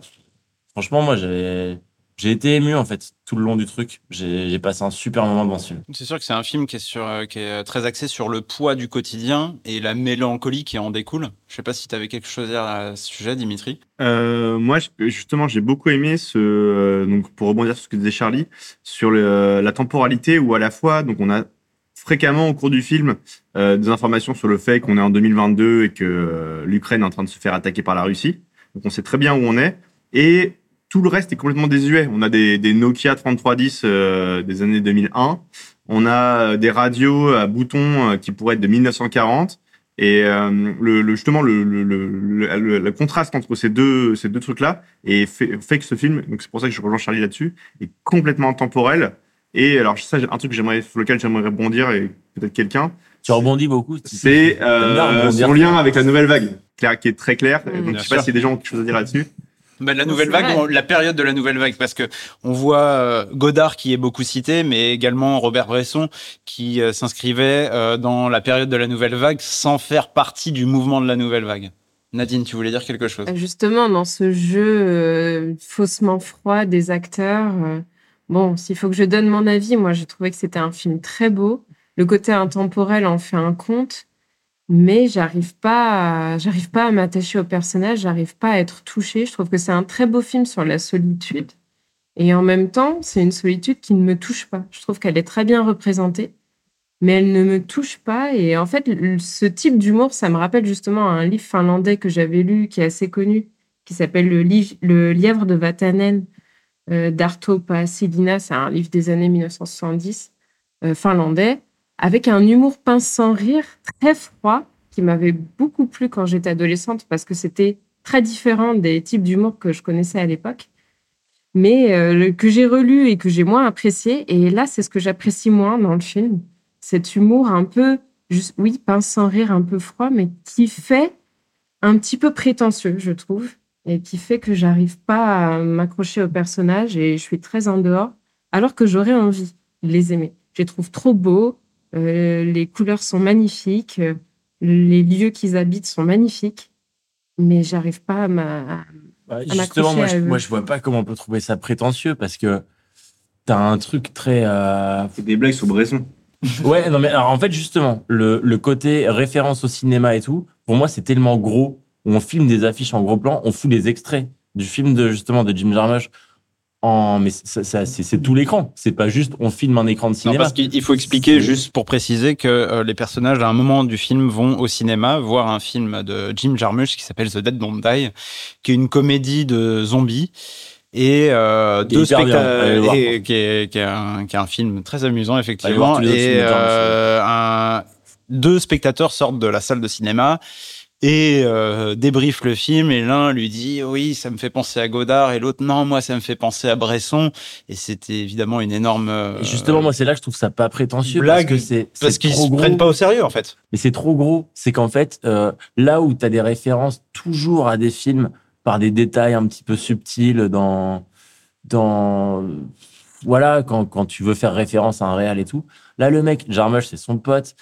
franchement, moi, j'avais, j'ai été ému, en fait, tout le long du truc. J'ai, passé un super moment devant ce film. C'est sûr que c'est un film qui est, sur, euh, qui est très axé sur le poids du quotidien et la mélancolie qui en découle. Je sais pas si tu avais quelque chose à dire à ce sujet, Dimitri. Euh, moi, justement, j'ai beaucoup aimé ce, euh, donc pour rebondir sur ce que disait Charlie, sur le, la temporalité où à la fois, donc on a fréquemment au cours du film euh, des informations sur le fait qu'on est en 2022 et que euh, l'Ukraine est en train de se faire attaquer par la Russie. Donc on sait très bien où on est et tout le reste est complètement désuet. On a des, des Nokia 3310 euh, des années 2001. On a euh, des radios à boutons euh, qui pourraient être de 1940. Et euh, le, le- justement, le, le, le, le- le- le contraste entre ces deux, ces deux trucs-là et fait, fait que ce film, donc c'est pour ça que je rejoins Charlie là-dessus, est complètement temporel. Et alors, ça, un truc que j'aimerais, sur lequel j'aimerais rebondir et peut-être quelqu'un, Tu rebondis beaucoup. c'est euh, son lien avec la nouvelle vague, clair, qui est très clair. Mm. donc, je sais pas s'il y a des gens qui ont quelque chose à dire là-dessus. Bah, la nouvelle vague, on- la période de la nouvelle vague, parce que on voit euh, Godard qui est beaucoup cité, mais également Robert Bresson qui euh, s'inscrivait euh, dans la période de la nouvelle vague sans faire partie du mouvement de la nouvelle vague. Nadine, tu voulais dire quelque chose? Justement, dans ce jeu euh, faussement froid des acteurs, euh, bon, s'il faut que je donne mon avis, moi j'ai trouvé que c'était un film très beau. Le côté intemporel en fait un conte, mais j'arrive pas, j'arrive pas à m'attacher au personnage, j'arrive pas à être touchée. Je trouve que c'est un très beau film sur la solitude, et en même temps, c'est une solitude qui ne me touche pas. Je trouve qu'elle est très bien représentée, mais elle ne me touche pas. Et en fait, ce type d'humour, ça me rappelle justement un livre finlandais que j'avais lu, qui est assez connu, qui s'appelle le, le Lièvre de Vatanen euh, d'Arto. C'est un livre des années 1970 euh, finlandais, avec un humour pince sans rire, très froid, qui m'avait beaucoup plu quand j'étais adolescente, parce que c'était très différent des types d'humour que je connaissais à l'époque mais euh, que j'ai relu et que j'ai moins apprécié. Et là, c'est ce que j'apprécie moins dans le film. Cet humour un peu, oui, pince sans rire, un peu froid, mais qui fait un petit peu prétentieux, je trouve, et qui fait que j'arrive pas à m'accrocher au personnage et je suis très en dehors, alors que j'aurais envie de les aimer. Je les trouve trop beaux, euh, les couleurs sont magnifiques, les lieux qu'ils habitent sont magnifiques, mais j'arrive pas à m'a- Bah, à justement, moi à je, moi, je vois pas comment on peut trouver ça prétentieux parce que t'as un truc très. euh, C'est des blagues sur Bresson. Ouais, non, mais alors en fait, justement, le, le côté référence au cinéma et tout, pour moi, c'est tellement gros. où On filme des affiches en gros plan, on fout des extraits du film de justement de Jim Jarmusch. En, mais ça, ça- c'est tout l'écran. C'est pas juste on filme un écran de Non, cinéma. parce qu'il il faut expliquer, juste pour préciser, que euh, les personnages, à un moment du film, vont au cinéma voir un film de Jim Jarmusch qui s'appelle The Dead Don't Die, qui est une comédie de zombies. Et euh, Qui est deux spectateurs, et qui est, qui, est un, qui est un film très amusant effectivement. Et euh, un, deux spectateurs sortent de la salle de cinéma et euh, débriefent le film. Et l'un lui dit oui, ça me fait penser à Godard, et l'autre non, moi ça me fait penser à Bresson. Et c'était évidemment une énorme euh, Et justement, moi, c'est là que je trouve ça pas prétentieux. blague, parce que c'est parce qu'ils se gros. prennent pas au sérieux en fait. Mais c'est trop gros. C'est qu'en fait, euh, là où tu as des références toujours à des films par des détails un petit peu subtils dans. dans voilà, quand, quand tu veux faire référence à un réal et tout. Là, le mec, Jarmusch, c'est son pote.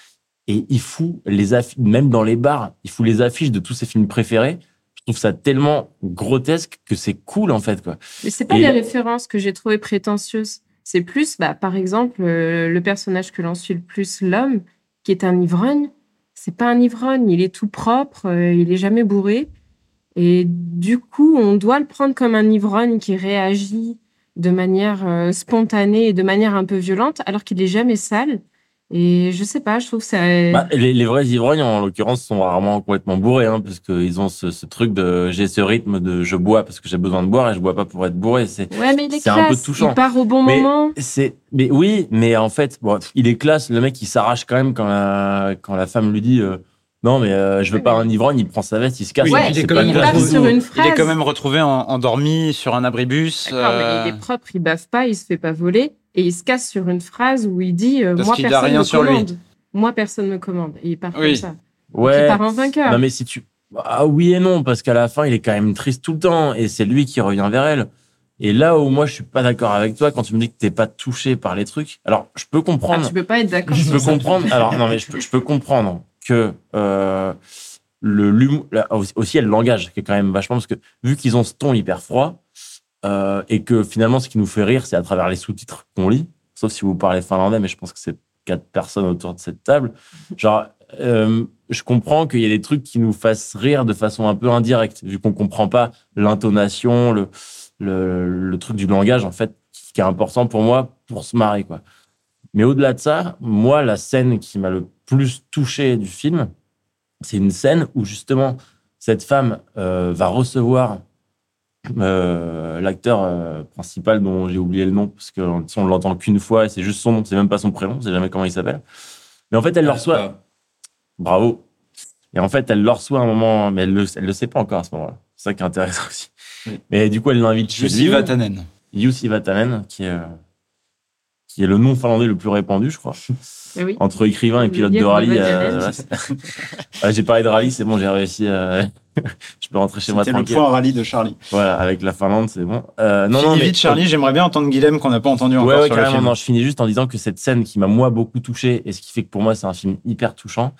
Et il fout les affiches, même dans les bars, il fout les affiches de tous ses films préférés. Je trouve ça tellement grotesque que c'est cool, en fait, quoi. Mais c'est pas Et les références que j'ai trouvées prétentieuses. C'est plus, bah, par exemple, euh, le personnage que l'on suit le plus, l'homme, qui est un ivrogne. C'est pas un ivrogne, il est tout propre, euh, il est jamais bourré. Et du coup, on doit le prendre comme un ivrogne qui réagit de manière euh, spontanée et de manière un peu violente, alors qu'il est jamais sale. Et je sais pas, je trouve que ça. Bah, les, les vrais ivrognes, en l'occurrence, sont rarement complètement bourrés, hein, parce qu'ils ont ce, ce truc de j'ai ce rythme de je bois parce que j'ai besoin de boire et je bois pas pour être bourré. C'est ouais, mais il est c'est un peu classe. touchant. Il part au bon Mais moment. c'est mais oui, mais en fait, bon, il est classe. Le mec, il s'arrache quand même quand la quand la femme lui dit euh, non, mais euh, je veux Ouais, pas un ivrogne. Il prend sa veste, il se casse. Oui, il est C'est quand pas même il grave part du sur tout. une Il phrase. est quand même retrouvé en- endormi sur un abribus. D'accord, mais euh, il est propre, il bave pas, il se fait pas voler, et il se casse sur une phrase où il dit euh, Moi, personne rien me sur lui. commande. Moi, personne me commande. Et il part Oui. comme ça. Donc, Ouais. il part en vainqueur. Non, mais si tu ah oui et non, parce qu'à la fin, il est quand même triste tout le temps et c'est lui qui revient vers elle. Et là où moi je suis pas d'accord avec toi quand tu me dis que t'es pas touché par les trucs, alors je peux Ah, comprendre. tu peux pas être d'accord je peux ça. comprendre. Alors non mais je peux, je peux comprendre que euh, le aussi- aussi il y a le langage qui est quand même vachement parce que vu qu'ils ont ce ton hyper froid euh, et que finalement ce qui nous fait rire c'est à travers les sous-titres qu'on lit, sauf si vous parlez finlandais, mais je pense que c'est quatre personnes autour de cette table. Genre euh, je comprends qu'il y a des trucs qui nous fassent rire de façon un peu indirecte vu qu'on comprend pas l'intonation, le, le truc du langage en fait qui est important pour moi pour se marrer quoi. Mais au-delà de ça, moi, la scène qui m'a le plus touché du film, c'est une scène où justement cette femme euh, va recevoir l'acteur euh, principal dont j'ai oublié le nom parce que on l'entend qu'une fois et c'est juste son nom, c'est même pas son prénom, c'est jamais comment il s'appelle. Mais en fait, elle le reçoit. Bravo. Et en fait, elle le reçoit à un moment, mais elle le, elle le sait pas encore à ce moment-là. C'est ça qui est intéressant aussi. Mais du coup, elle l'invite chez Jussi lui. Vatanen. Jussi Vatanen, qui est, euh, qui est le nom finlandais le plus répandu, je crois. Oui. Entre écrivain et pilote de rallye. Euh, j'ai parlé de rallye, c'est bon, j'ai réussi. euh, je peux rentrer chez moi C'était le tranquille. point rallye de Charlie. Voilà, avec la Finlande, c'est bon. Euh, non, Finis non, mais vite, Charlie, j'aimerais bien entendre Guilhem qu'on n'a pas entendu encore Ouais, ouais, sur le carrément. film. Non, je finis juste en disant que cette scène qui m'a moi beaucoup touché et ce qui fait que pour moi c'est un film hyper touchant,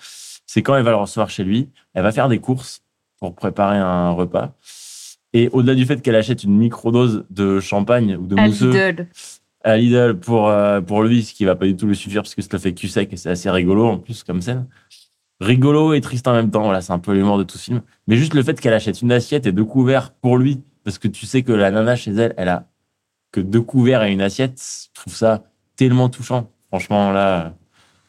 c'est quand elle va le recevoir chez lui, elle va faire des courses pour préparer un repas. Et au-delà du fait qu'elle achète une microdose de champagne ou de À mousseux Lidl. À Lidl pour, euh, pour lui, ce qui va pas du tout le suffire parce que ça fait cul sec et c'est assez rigolo en plus comme scène. Rigolo et triste en même temps, voilà, c'est un peu l'humour de tout ce film. Mais juste le fait qu'elle achète une assiette et deux couverts pour lui, parce que tu sais que la nana chez elle, elle a que deux couverts et une assiette, je trouve ça tellement touchant. Franchement, là,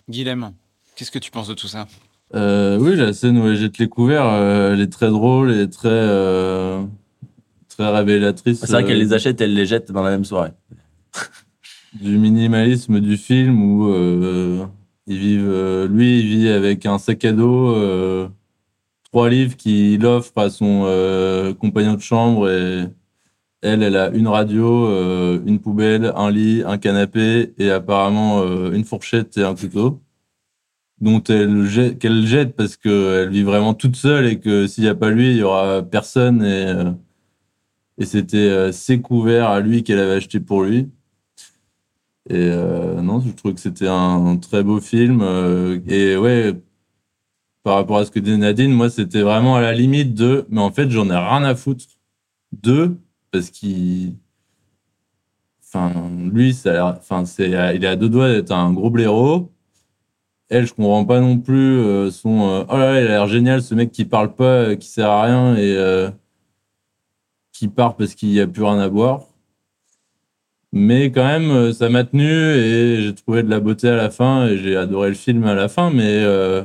Guilhem, qu'est-ce que tu penses de tout ça? Euh, oui, la scène où elle jette les couverts, euh, elle est très drôle et très, euh, très révélatrice. c'est vrai euh, qu'elle les achète et elle les jette dans la même soirée. Du minimalisme du film où euh, euh, lui, il vit avec un sac à dos, euh, trois livres qu'il offre à son euh, compagnon de chambre et elle, elle a une radio, une poubelle, un lit, un canapé et apparemment une fourchette et un couteau dont elle jette, qu'elle jette parce qu'elle vit vraiment toute seule et que s'il n'y a pas lui, il y aura personne et, et c'était ses couverts à lui qu'elle avait acheté pour lui. Et euh, non, je trouve que c'était un, très beau film. euh, et ouais, par rapport à ce que dit Nadine, moi, c'était vraiment à la limite de. Mais en fait, j'en ai rien à foutre. De, parce qu'il. Enfin, lui, ça enfin, c'est, il est à deux doigts d'être un gros blaireau. Elle, je comprends pas non plus euh, son. euh, oh là là, il a l'air génial, ce mec qui parle pas, euh, qui sert à rien et euh, qui part parce qu'il y a plus rien à boire. Mais quand même, euh, ça m'a tenu et j'ai trouvé de la beauté à la fin et j'ai adoré le film à la fin. Mais euh,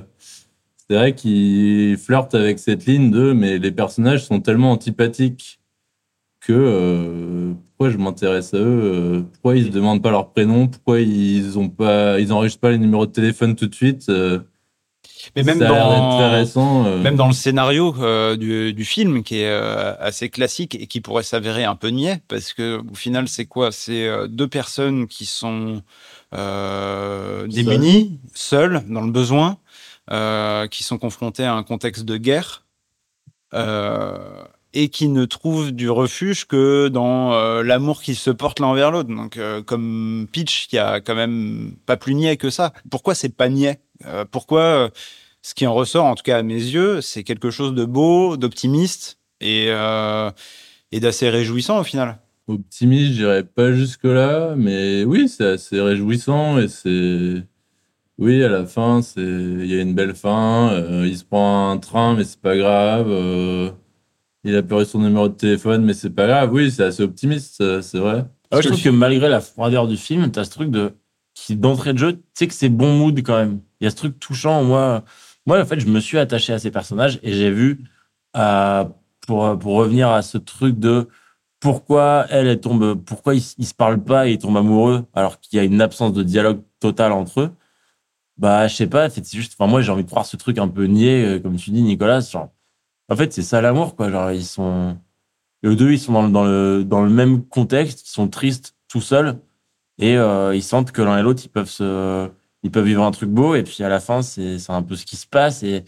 c'est vrai qu'il flirte avec cette ligne de mais les personnages sont tellement antipathiques que euh, pourquoi je m'intéresse à eux Pourquoi ils se demandent pas leur prénom Pourquoi ils ont pas, ils pas les numéros de téléphone tout de suite Mais même ça dans, euh. même dans le scénario euh, du, du film, qui est euh, assez classique et qui pourrait s'avérer un peu niais, parce que au final, c'est quoi? C'est deux personnes qui sont démunies, seules, dans le besoin, qui sont confrontées à un contexte de guerre. euh, et qui ne trouvent du refuge que dans euh, l'amour qu'ils se portent l'un envers l'autre. Donc, euh, comme Peach, qui a quand même pas plus niais que ça. Pourquoi c'est pas niais? Euh, Pourquoi ce qui en ressort, en tout cas à mes yeux, c'est quelque chose de beau, d'optimiste et, euh, et d'assez réjouissant au final. optimiste, j'irais pas jusque-là, mais oui, c'est assez réjouissant et c'est. Oui, à la fin, c'est il y a une belle fin. euh, il se prend un train, mais c'est pas grave. euh, il a perdu son numéro de téléphone, mais c'est pas grave. Oui, c'est assez optimiste, c'est vrai. Ah, je trouve que malgré la froideur du film, t'as ce truc de qui d'entrée de jeu, tu sais que c'est bon mood quand même. Il y a ce truc touchant. Moi, moi en fait, je me suis attaché à ces personnages et j'ai vu euh, pour pour revenir à ce truc de pourquoi elle, elle tombe, pourquoi ils, ils se parlent pas et ils tombent amoureux alors qu'il y a une absence de dialogue total entre eux. Bah, je sais pas, c'est juste, enfin, moi, j'ai envie de croire ce truc un peu niais, euh, comme tu dis, Nicolas. Genre, en fait, c'est ça l'amour, quoi. Genre, ils sont, eux deux, ils sont dans le, dans le, dans le même contexte, ils sont tristes tout seuls et euh, ils sentent que l'un et l'autre, ils peuvent se, ils peuvent vivre un truc beau et puis à la fin, c'est, c'est un peu ce qui se passe et,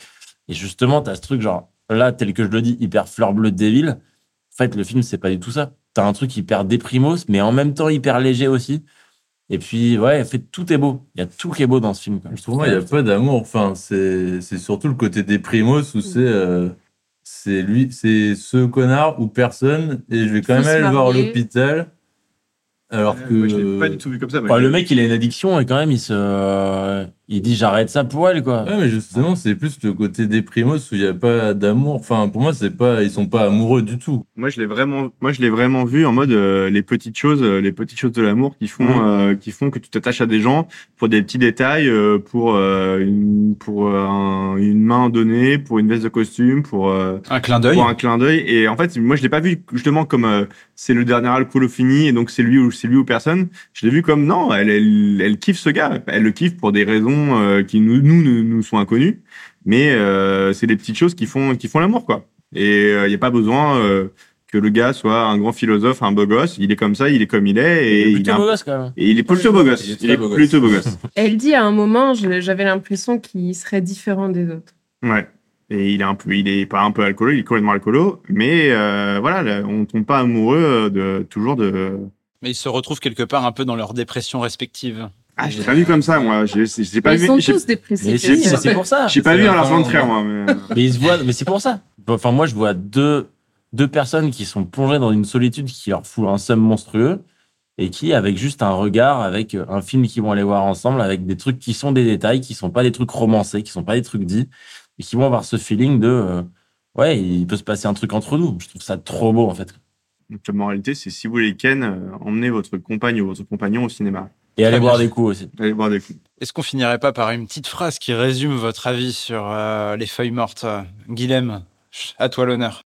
et justement, t'as ce truc, genre, là, tel que je le dis, hyper fleur bleue de Devil. En fait, le film, c'est pas du tout ça. t'as un truc hyper déprimos, mais en même temps hyper léger aussi. Et puis, ouais, en fait, tout est beau. Il y a tout qui est beau dans ce film. quoi. Je trouve, moi, il n'y a pas d'amour. Enfin, c'est c'est surtout le côté des primos où c'est euh, c'est lui, c'est ce connard ou personne, et je vais quand même aller le voir l'hôpital. Alors que. Moi, je l'ai pas du tout vu comme ça. Bah, le mec, il a une addiction et quand même, il se, euh, il dit j'arrête ça pour elle, quoi. Ouais, mais justement, c'est plus le côté des primos où il n'y a pas d'amour. Enfin, pour moi, c'est pas, ils sont pas amoureux du tout. Moi, je l'ai vraiment, moi, je l'ai vraiment vu en mode euh, les petites choses, euh, les petites choses de l'amour qui font, euh, qui font que tu t'attaches à des gens pour des petits détails, euh, pour euh, une, pour euh, un- une main donnée, pour une veste de costume, pour euh, Un clin d'œil. pour un clin d'œil. Et en fait, moi, je l'ai pas vu justement comme euh, c'est le dernier alcool au fini et donc c'est lui ou c'est lui ou personne. Je l'ai vu comme non, elle, elle, elle kiffe ce gars. Elle le kiffe pour des raisons euh, qui nous, nous, nous, sont inconnues. Mais euh, c'est des petites choses qui font, qui font l'amour, quoi. Et il n'y a pas besoin euh, que le gars soit un grand philosophe, un beau gosse. Il est comme ça, il est comme il est. Et Il est il plutôt beau gosse, quand même. Et il est plutôt beau gosse. Il est très Il est beau gosse. plutôt beau gosse. Elle dit à un moment, j'avais l'impression qu'il serait différent des autres. Ouais. Et il est un peu, il est pas un peu alcoolo, il est complètement alcoolo. Mais euh, voilà, là, on tombe pas amoureux de toujours de. Mais ils se retrouvent quelque part un peu dans leur dépression respective. Ah, j'ai pas vu comme ça, moi. J'ai j'ai pas Ils vu. sont j'ai- tous dépressifs. Mais c'est c'est pour ça. J'ai pas vu un la largement de frère, moi. Mais... euh, Mais ils se voient, mais c'est pour ça. Enfin, moi, je vois deux, deux personnes qui sont plongées dans une solitude qui leur fout un somme monstrueux et qui, avec juste un regard, avec un film qu'ils vont aller voir ensemble, avec des trucs qui sont des détails, qui sont pas des trucs romancés, qui sont pas des trucs dits, et qui vont avoir ce feeling de, euh, ouais, il peut se passer un truc entre nous. Je trouve ça trop beau, en fait. Donc, la moralité, c'est si vous voulez Ken, euh, emmenez votre compagne ou votre compagnon au cinéma. Et aller Très boire des coups aussi. Allez voir des coups. Est-ce qu'on finirait pas par une petite phrase qui résume votre avis sur euh, les feuilles mortes Guilhem, à toi l'honneur.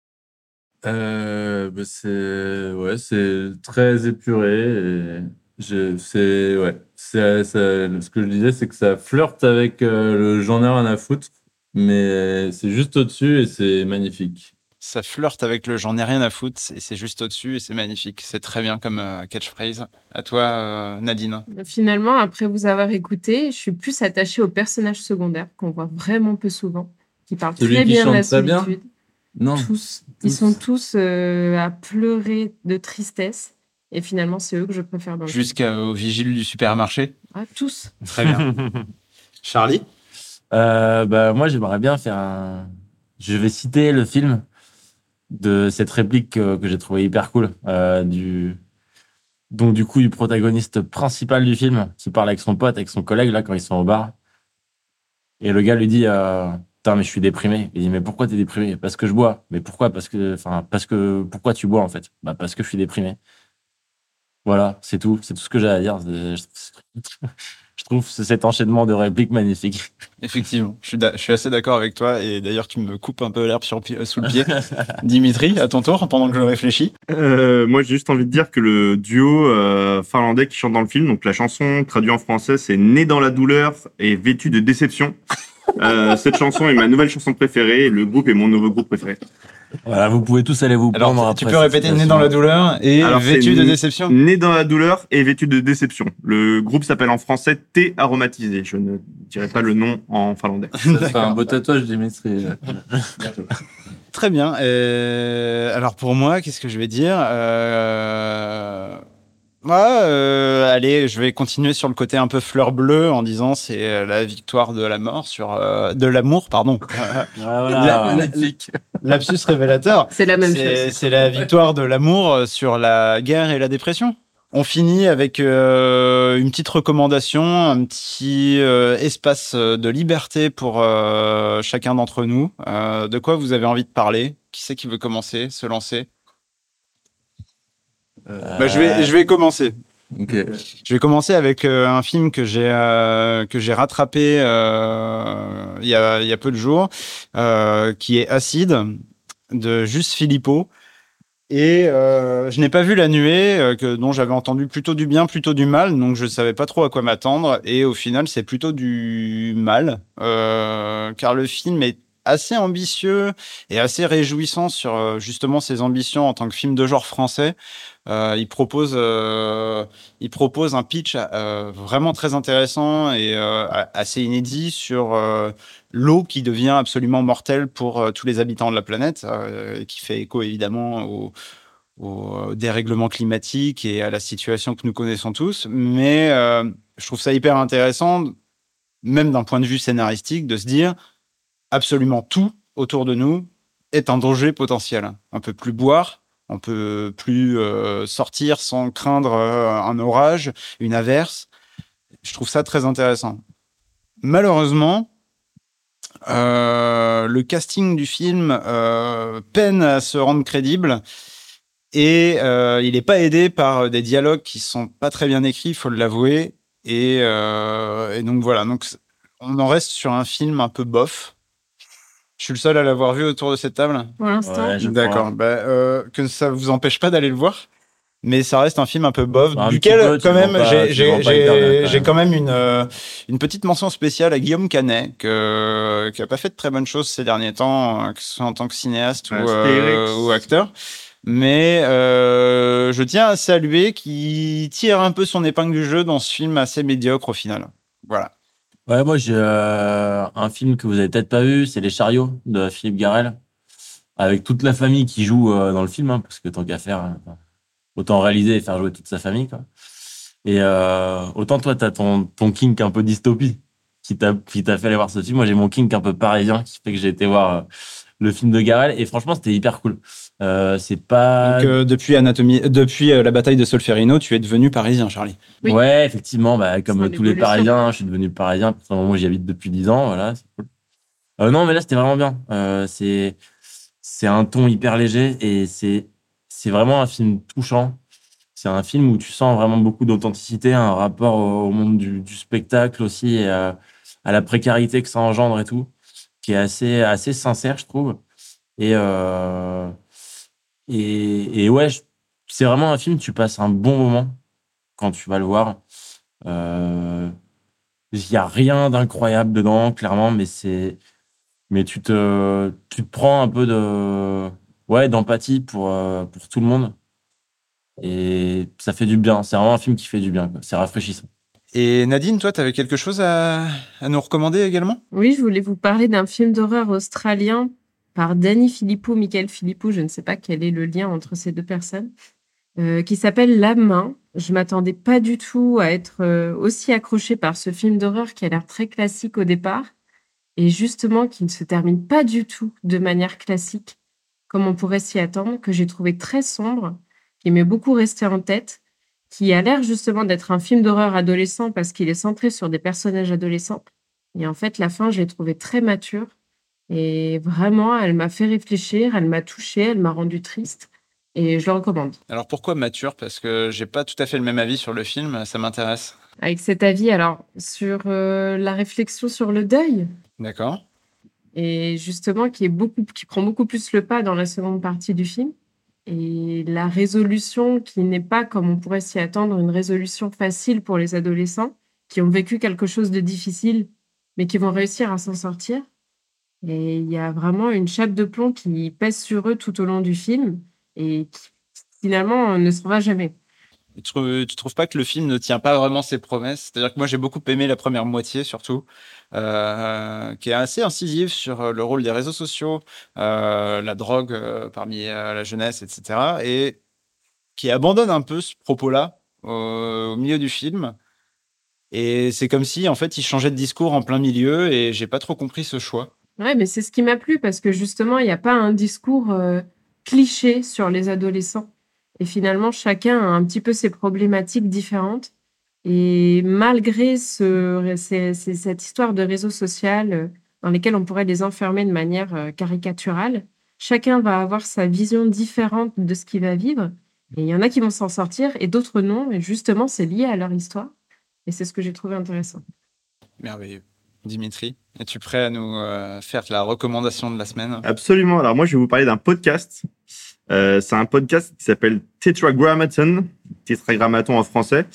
Euh, bah, c'est ouais, c'est très épuré c'est ouais, ça- ce que je disais c'est que ça flirte avec euh, le j'en ai rien à foutre, mais c'est juste au-dessus et c'est magnifique. Ça flirte avec le j'en ai rien à foutre et c'est juste au-dessus et c'est magnifique. C'est très bien comme euh, catchphrase. À toi, euh, Nadine. Finalement, après vous avoir écouté, je suis plus attachée aux personnages secondaires qu'on voit vraiment peu souvent, qui parlent Celui très qui bien de la chante très bien? solitude. Non, Tous. Ils tous. sont tous euh, à pleurer de tristesse. Et finalement, c'est eux que je préfère dans le film. Jusqu'au vigile du supermarché. Ah, tous. Très bien. Charlie? Euh, bah, moi, j'aimerais bien faire un. Je vais citer le film de cette réplique que, j'ai trouvé hyper cool. euh, du... Donc, du coup, du protagoniste principal du film qui parle avec son pote, avec son collègue, là, quand ils sont au bar. Et le gars lui dit euh, Putain, mais je suis déprimé. Il dit Mais pourquoi t'es déprimé? Parce que je bois. Mais pourquoi? Parce que. Enfin, parce que. Pourquoi tu bois, en fait? Bah, parce que je suis déprimé. Voilà, c'est tout. C'est tout ce que j'ai à dire. Je trouve cet enchaînement de répliques magnifique. Effectivement, je suis, d'a- je suis assez d'accord avec toi et d'ailleurs tu me coupes un peu l'herbe pied- sous le pied. Dimitri, à ton tour, pendant que je réfléchis. Euh, moi, j'ai juste envie de dire que le duo euh, finlandais qui chante dans le film, donc la chanson traduite en français, c'est Né dans la douleur et vêtu de déception. Euh, cette chanson est ma nouvelle chanson préférée et le groupe est mon nouveau groupe préféré. Voilà, vous pouvez tous aller vous prendre Alors, tu peux répéter né dans la douleur et Alors, vêtu c'est de né- déception Né dans la douleur et vêtu de déception. Le groupe s'appelle en français Thé aromatisé. Je ne dirai pas le nom en finlandais. ça sera un beau tatouage, Dimitri. Très bien. Euh, alors pour moi, qu'est-ce que je vais dire? Euh... ouais, euh, Allez, je vais continuer sur le côté un peu fleur bleue en disant c'est euh, la victoire de la mort sur euh, de l'amour, pardon. Voilà. La- la- Lapsus révélateur. C'est la même chose. c'est la victoire de l'amour euh, sur la guerre et la dépression. On finit avec euh, une petite recommandation, un petit euh, espace de liberté pour euh, chacun d'entre nous. Euh, de quoi vous avez envie de parler? Qui c'est qui veut commencer, se lancer? Bah, je, vais, je vais commencer. Je vais commencer avec euh, un film que j'ai euh, que j'ai rattrapé euh, il y, a, il y a peu de jours, euh, qui est Acide de Juste Philippot. Et euh, je n'ai pas vu La Nuée, euh, que, dont j'avais entendu plutôt du bien, plutôt du mal, donc je savais pas trop à quoi m'attendre. Et au final, c'est plutôt du mal, euh, car le film est assez ambitieux et assez réjouissant sur euh, justement ses ambitions en tant que film de genre français. Euh, il propose, euh, il propose un pitch euh, vraiment très intéressant et assez inédit sur l'eau qui devient absolument mortelle pour tous les habitants de la planète, qui fait écho évidemment au, dérèglement climatique et à la situation que nous connaissons tous. Mais je trouve ça hyper intéressant, même d'un point de vue scénaristique, de se dire absolument tout autour de nous est un danger potentiel. On peut plus boire, on peut plus euh, sortir sans craindre euh, un orage, une averse. Je trouve ça très intéressant. Malheureusement, euh, le casting du film peine à se rendre crédible et il n'est pas aidé par des dialogues qui sont pas très bien écrits, il faut l'avouer. Et, et donc voilà, donc on en reste sur un film un peu bof. Je suis le seul à l'avoir vu autour de cette table. Pour l'instant. Ouais, D'accord. Bah, euh, que ça vous empêche pas d'aller le voir. Mais ça reste un film un peu bof, duquel peu, quand même j'ai quand j'ai même. quand même une euh, une petite mention spéciale à Guillaume Canet que, qui a pas fait de très bonnes choses ces derniers temps, euh, que ce soit en tant que cinéaste Ouais, ou, euh, acteur. Mais euh, je tiens à saluer qui tire un peu son épingle du jeu dans ce film assez médiocre au final. Voilà. Ouais, moi j'ai euh, un film que vous avez peut-être pas vu, c'est Les Chariots de Philippe Garel, avec toute la famille qui joue euh, dans le film, hein, parce que tant qu'à faire, euh, autant réaliser et faire jouer toute sa famille. Quoi. Et euh, autant toi, t'as ton, ton kink un peu dystopie qui t'a qui t'a fait aller voir ce film. Moi, j'ai mon kink un peu parisien qui fait que j'ai été voir le film de Garel, et franchement, c'était hyper cool. Euh, c'est pas. Donc, euh, depuis Anatomie, depuis euh, la bataille de Solferino, tu es devenu parisien, Charlie. Oui. Ouais, effectivement, bah, comme tous les. Parisiens, je suis devenu parisien. Où j'y habite depuis 10 ans, voilà, c'est cool. Euh, non, mais là, c'était vraiment bien. Euh, c'est, c'est un ton hyper léger et c'est, c'est vraiment un film touchant. C'est un film où tu sens vraiment beaucoup d'authenticité, un rapport au, au monde du, du spectacle aussi, et à, à la précarité que ça engendre et tout, qui est assez, assez sincère, je trouve. Et, euh, et, et ouais, je- c'est vraiment un film, tu passes un bon moment quand tu vas le voir. Euh, Il n'y a rien d'incroyable dedans, clairement, mais c'est. Mais tu te, tu te prends un peu de. Ouais, d'empathie pour, euh, pour tout le monde. Et ça fait du bien. C'est vraiment un film qui fait du bien. quoi. C'est rafraîchissant. Et Nadine, toi, tu avais quelque chose à, à nous recommander également? Oui, je voulais vous parler d'un film d'horreur australien par Danny Philippou, Michael Philippou, je ne sais pas quel est le lien entre ces deux personnes, euh, qui s'appelle La Main. Je m'attendais pas du tout à être euh, aussi accrochée par ce film d'horreur qui a l'air très classique au départ et justement qui ne se termine pas du tout de manière classique comme on pourrait s'y attendre, que j'ai trouvé très sombre, qui m'est beaucoup resté en tête, qui a l'air justement d'être un film d'horreur adolescent parce qu'il est centré sur des personnages adolescents. Et en fait, la fin, je l'ai trouvée très mature. Et vraiment, elle m'a fait réfléchir, elle m'a touchée, elle m'a rendu triste. Et je le recommande. Alors pourquoi mature? Parce que j'ai pas tout à fait le même avis sur le film, ça m'intéresse. Avec cet avis, alors, sur euh, la réflexion sur le deuil, D'accord et justement qui, est beaucoup, qui prend beaucoup plus le pas dans la seconde partie du film. Et la résolution qui n'est pas, comme on pourrait s'y attendre, une résolution facile pour les adolescents qui ont vécu quelque chose de difficile, mais qui vont réussir à s'en sortir. Et il y a vraiment une chape de plomb qui pèse sur eux tout au long du film et qui finalement ne s'en va jamais. tu, trouves, trouves pas que le film ne tient pas vraiment ses promesses? C'est-à-dire que moi j'ai beaucoup aimé la première moitié surtout, euh, qui est assez incisive sur euh, le rôle des réseaux sociaux, euh, la drogue euh, parmi euh, la jeunesse, etc. Et qui abandonne un peu ce propos-là au milieu du film. Et c'est comme si en fait il changeait de discours en plein milieu et j'ai pas trop compris ce choix. Ouais, mais c'est ce qui m'a plu parce que justement, il n'y a pas un discours euh, cliché sur les adolescents. Et finalement, chacun a un petit peu ses problématiques différentes. Et malgré ce, cette histoire de réseau social euh, dans lesquels on pourrait les enfermer de manière euh, caricaturale, chacun va avoir sa vision différente de ce qu'il va vivre. Et il y en a qui vont s'en sortir et d'autres non. Et justement, c'est lié à leur histoire. Et c'est ce que j'ai trouvé intéressant. Merveilleux. Dimitri, es-tu prêt à nous euh, faire la recommandation de la semaine? Absolument. Alors moi, je vais vous parler d'un podcast. Euh, c'est un podcast qui s'appelle Tetragrammaton, Tetragrammaton en français,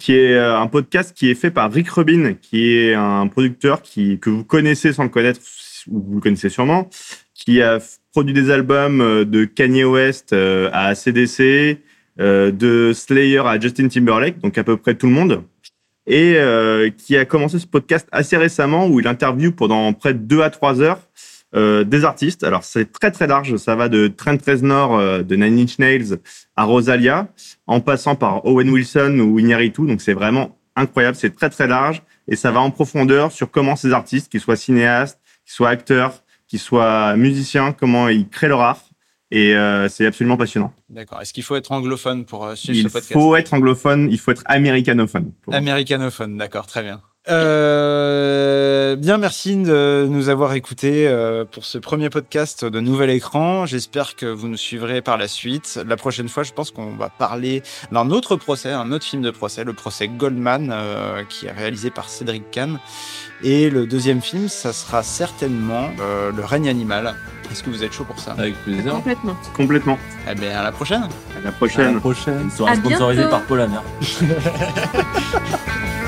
qui est euh, un podcast qui est fait par Rick Rubin, qui est un producteur que vous connaissez sans le connaître ou vous le connaissez sûrement, qui a produit des albums de Kanye West à CDC, euh, de Slayer à Justin Timberlake, donc à peu près tout le monde et euh, qui a commencé ce podcast assez récemment où il interviewe pendant près de deux à trois heures euh, des artistes. Alors c'est très très large, ça va de Trent Reznor euh, de Nine Inch Nails à Rosalia, en passant par Owen Wilson ou Iñárritu. Donc c'est vraiment incroyable, c'est très très large et ça va en profondeur sur comment ces artistes, qu'ils soient cinéastes, qu'ils soient acteurs, qu'ils soient musiciens, comment ils créent leur art. Et euh, c'est absolument passionnant. D'accord. Est-ce qu'il faut être anglophone pour euh, suivre Il ce podcast? faut être anglophone, il faut être américanophone. Américanophone, d'accord, très bien. Euh, bien, merci de nous avoir écoutés euh, pour ce premier podcast de Nouvel Écran. J'espère que vous nous suivrez par la suite. La prochaine fois, je pense qu'on va parler d'un autre procès, un autre film de procès, le procès Goldman, euh, qui est réalisé par Cédric Kahn. Et le deuxième film, ça sera certainement euh, Le règne animal. Est-ce que vous êtes chaud pour ça? Avec plaisir. Complètement. Complètement. Eh bien, à la prochaine À la À prochaine. la prochaine. Une soirée À sponsorisée par Paul Hammer.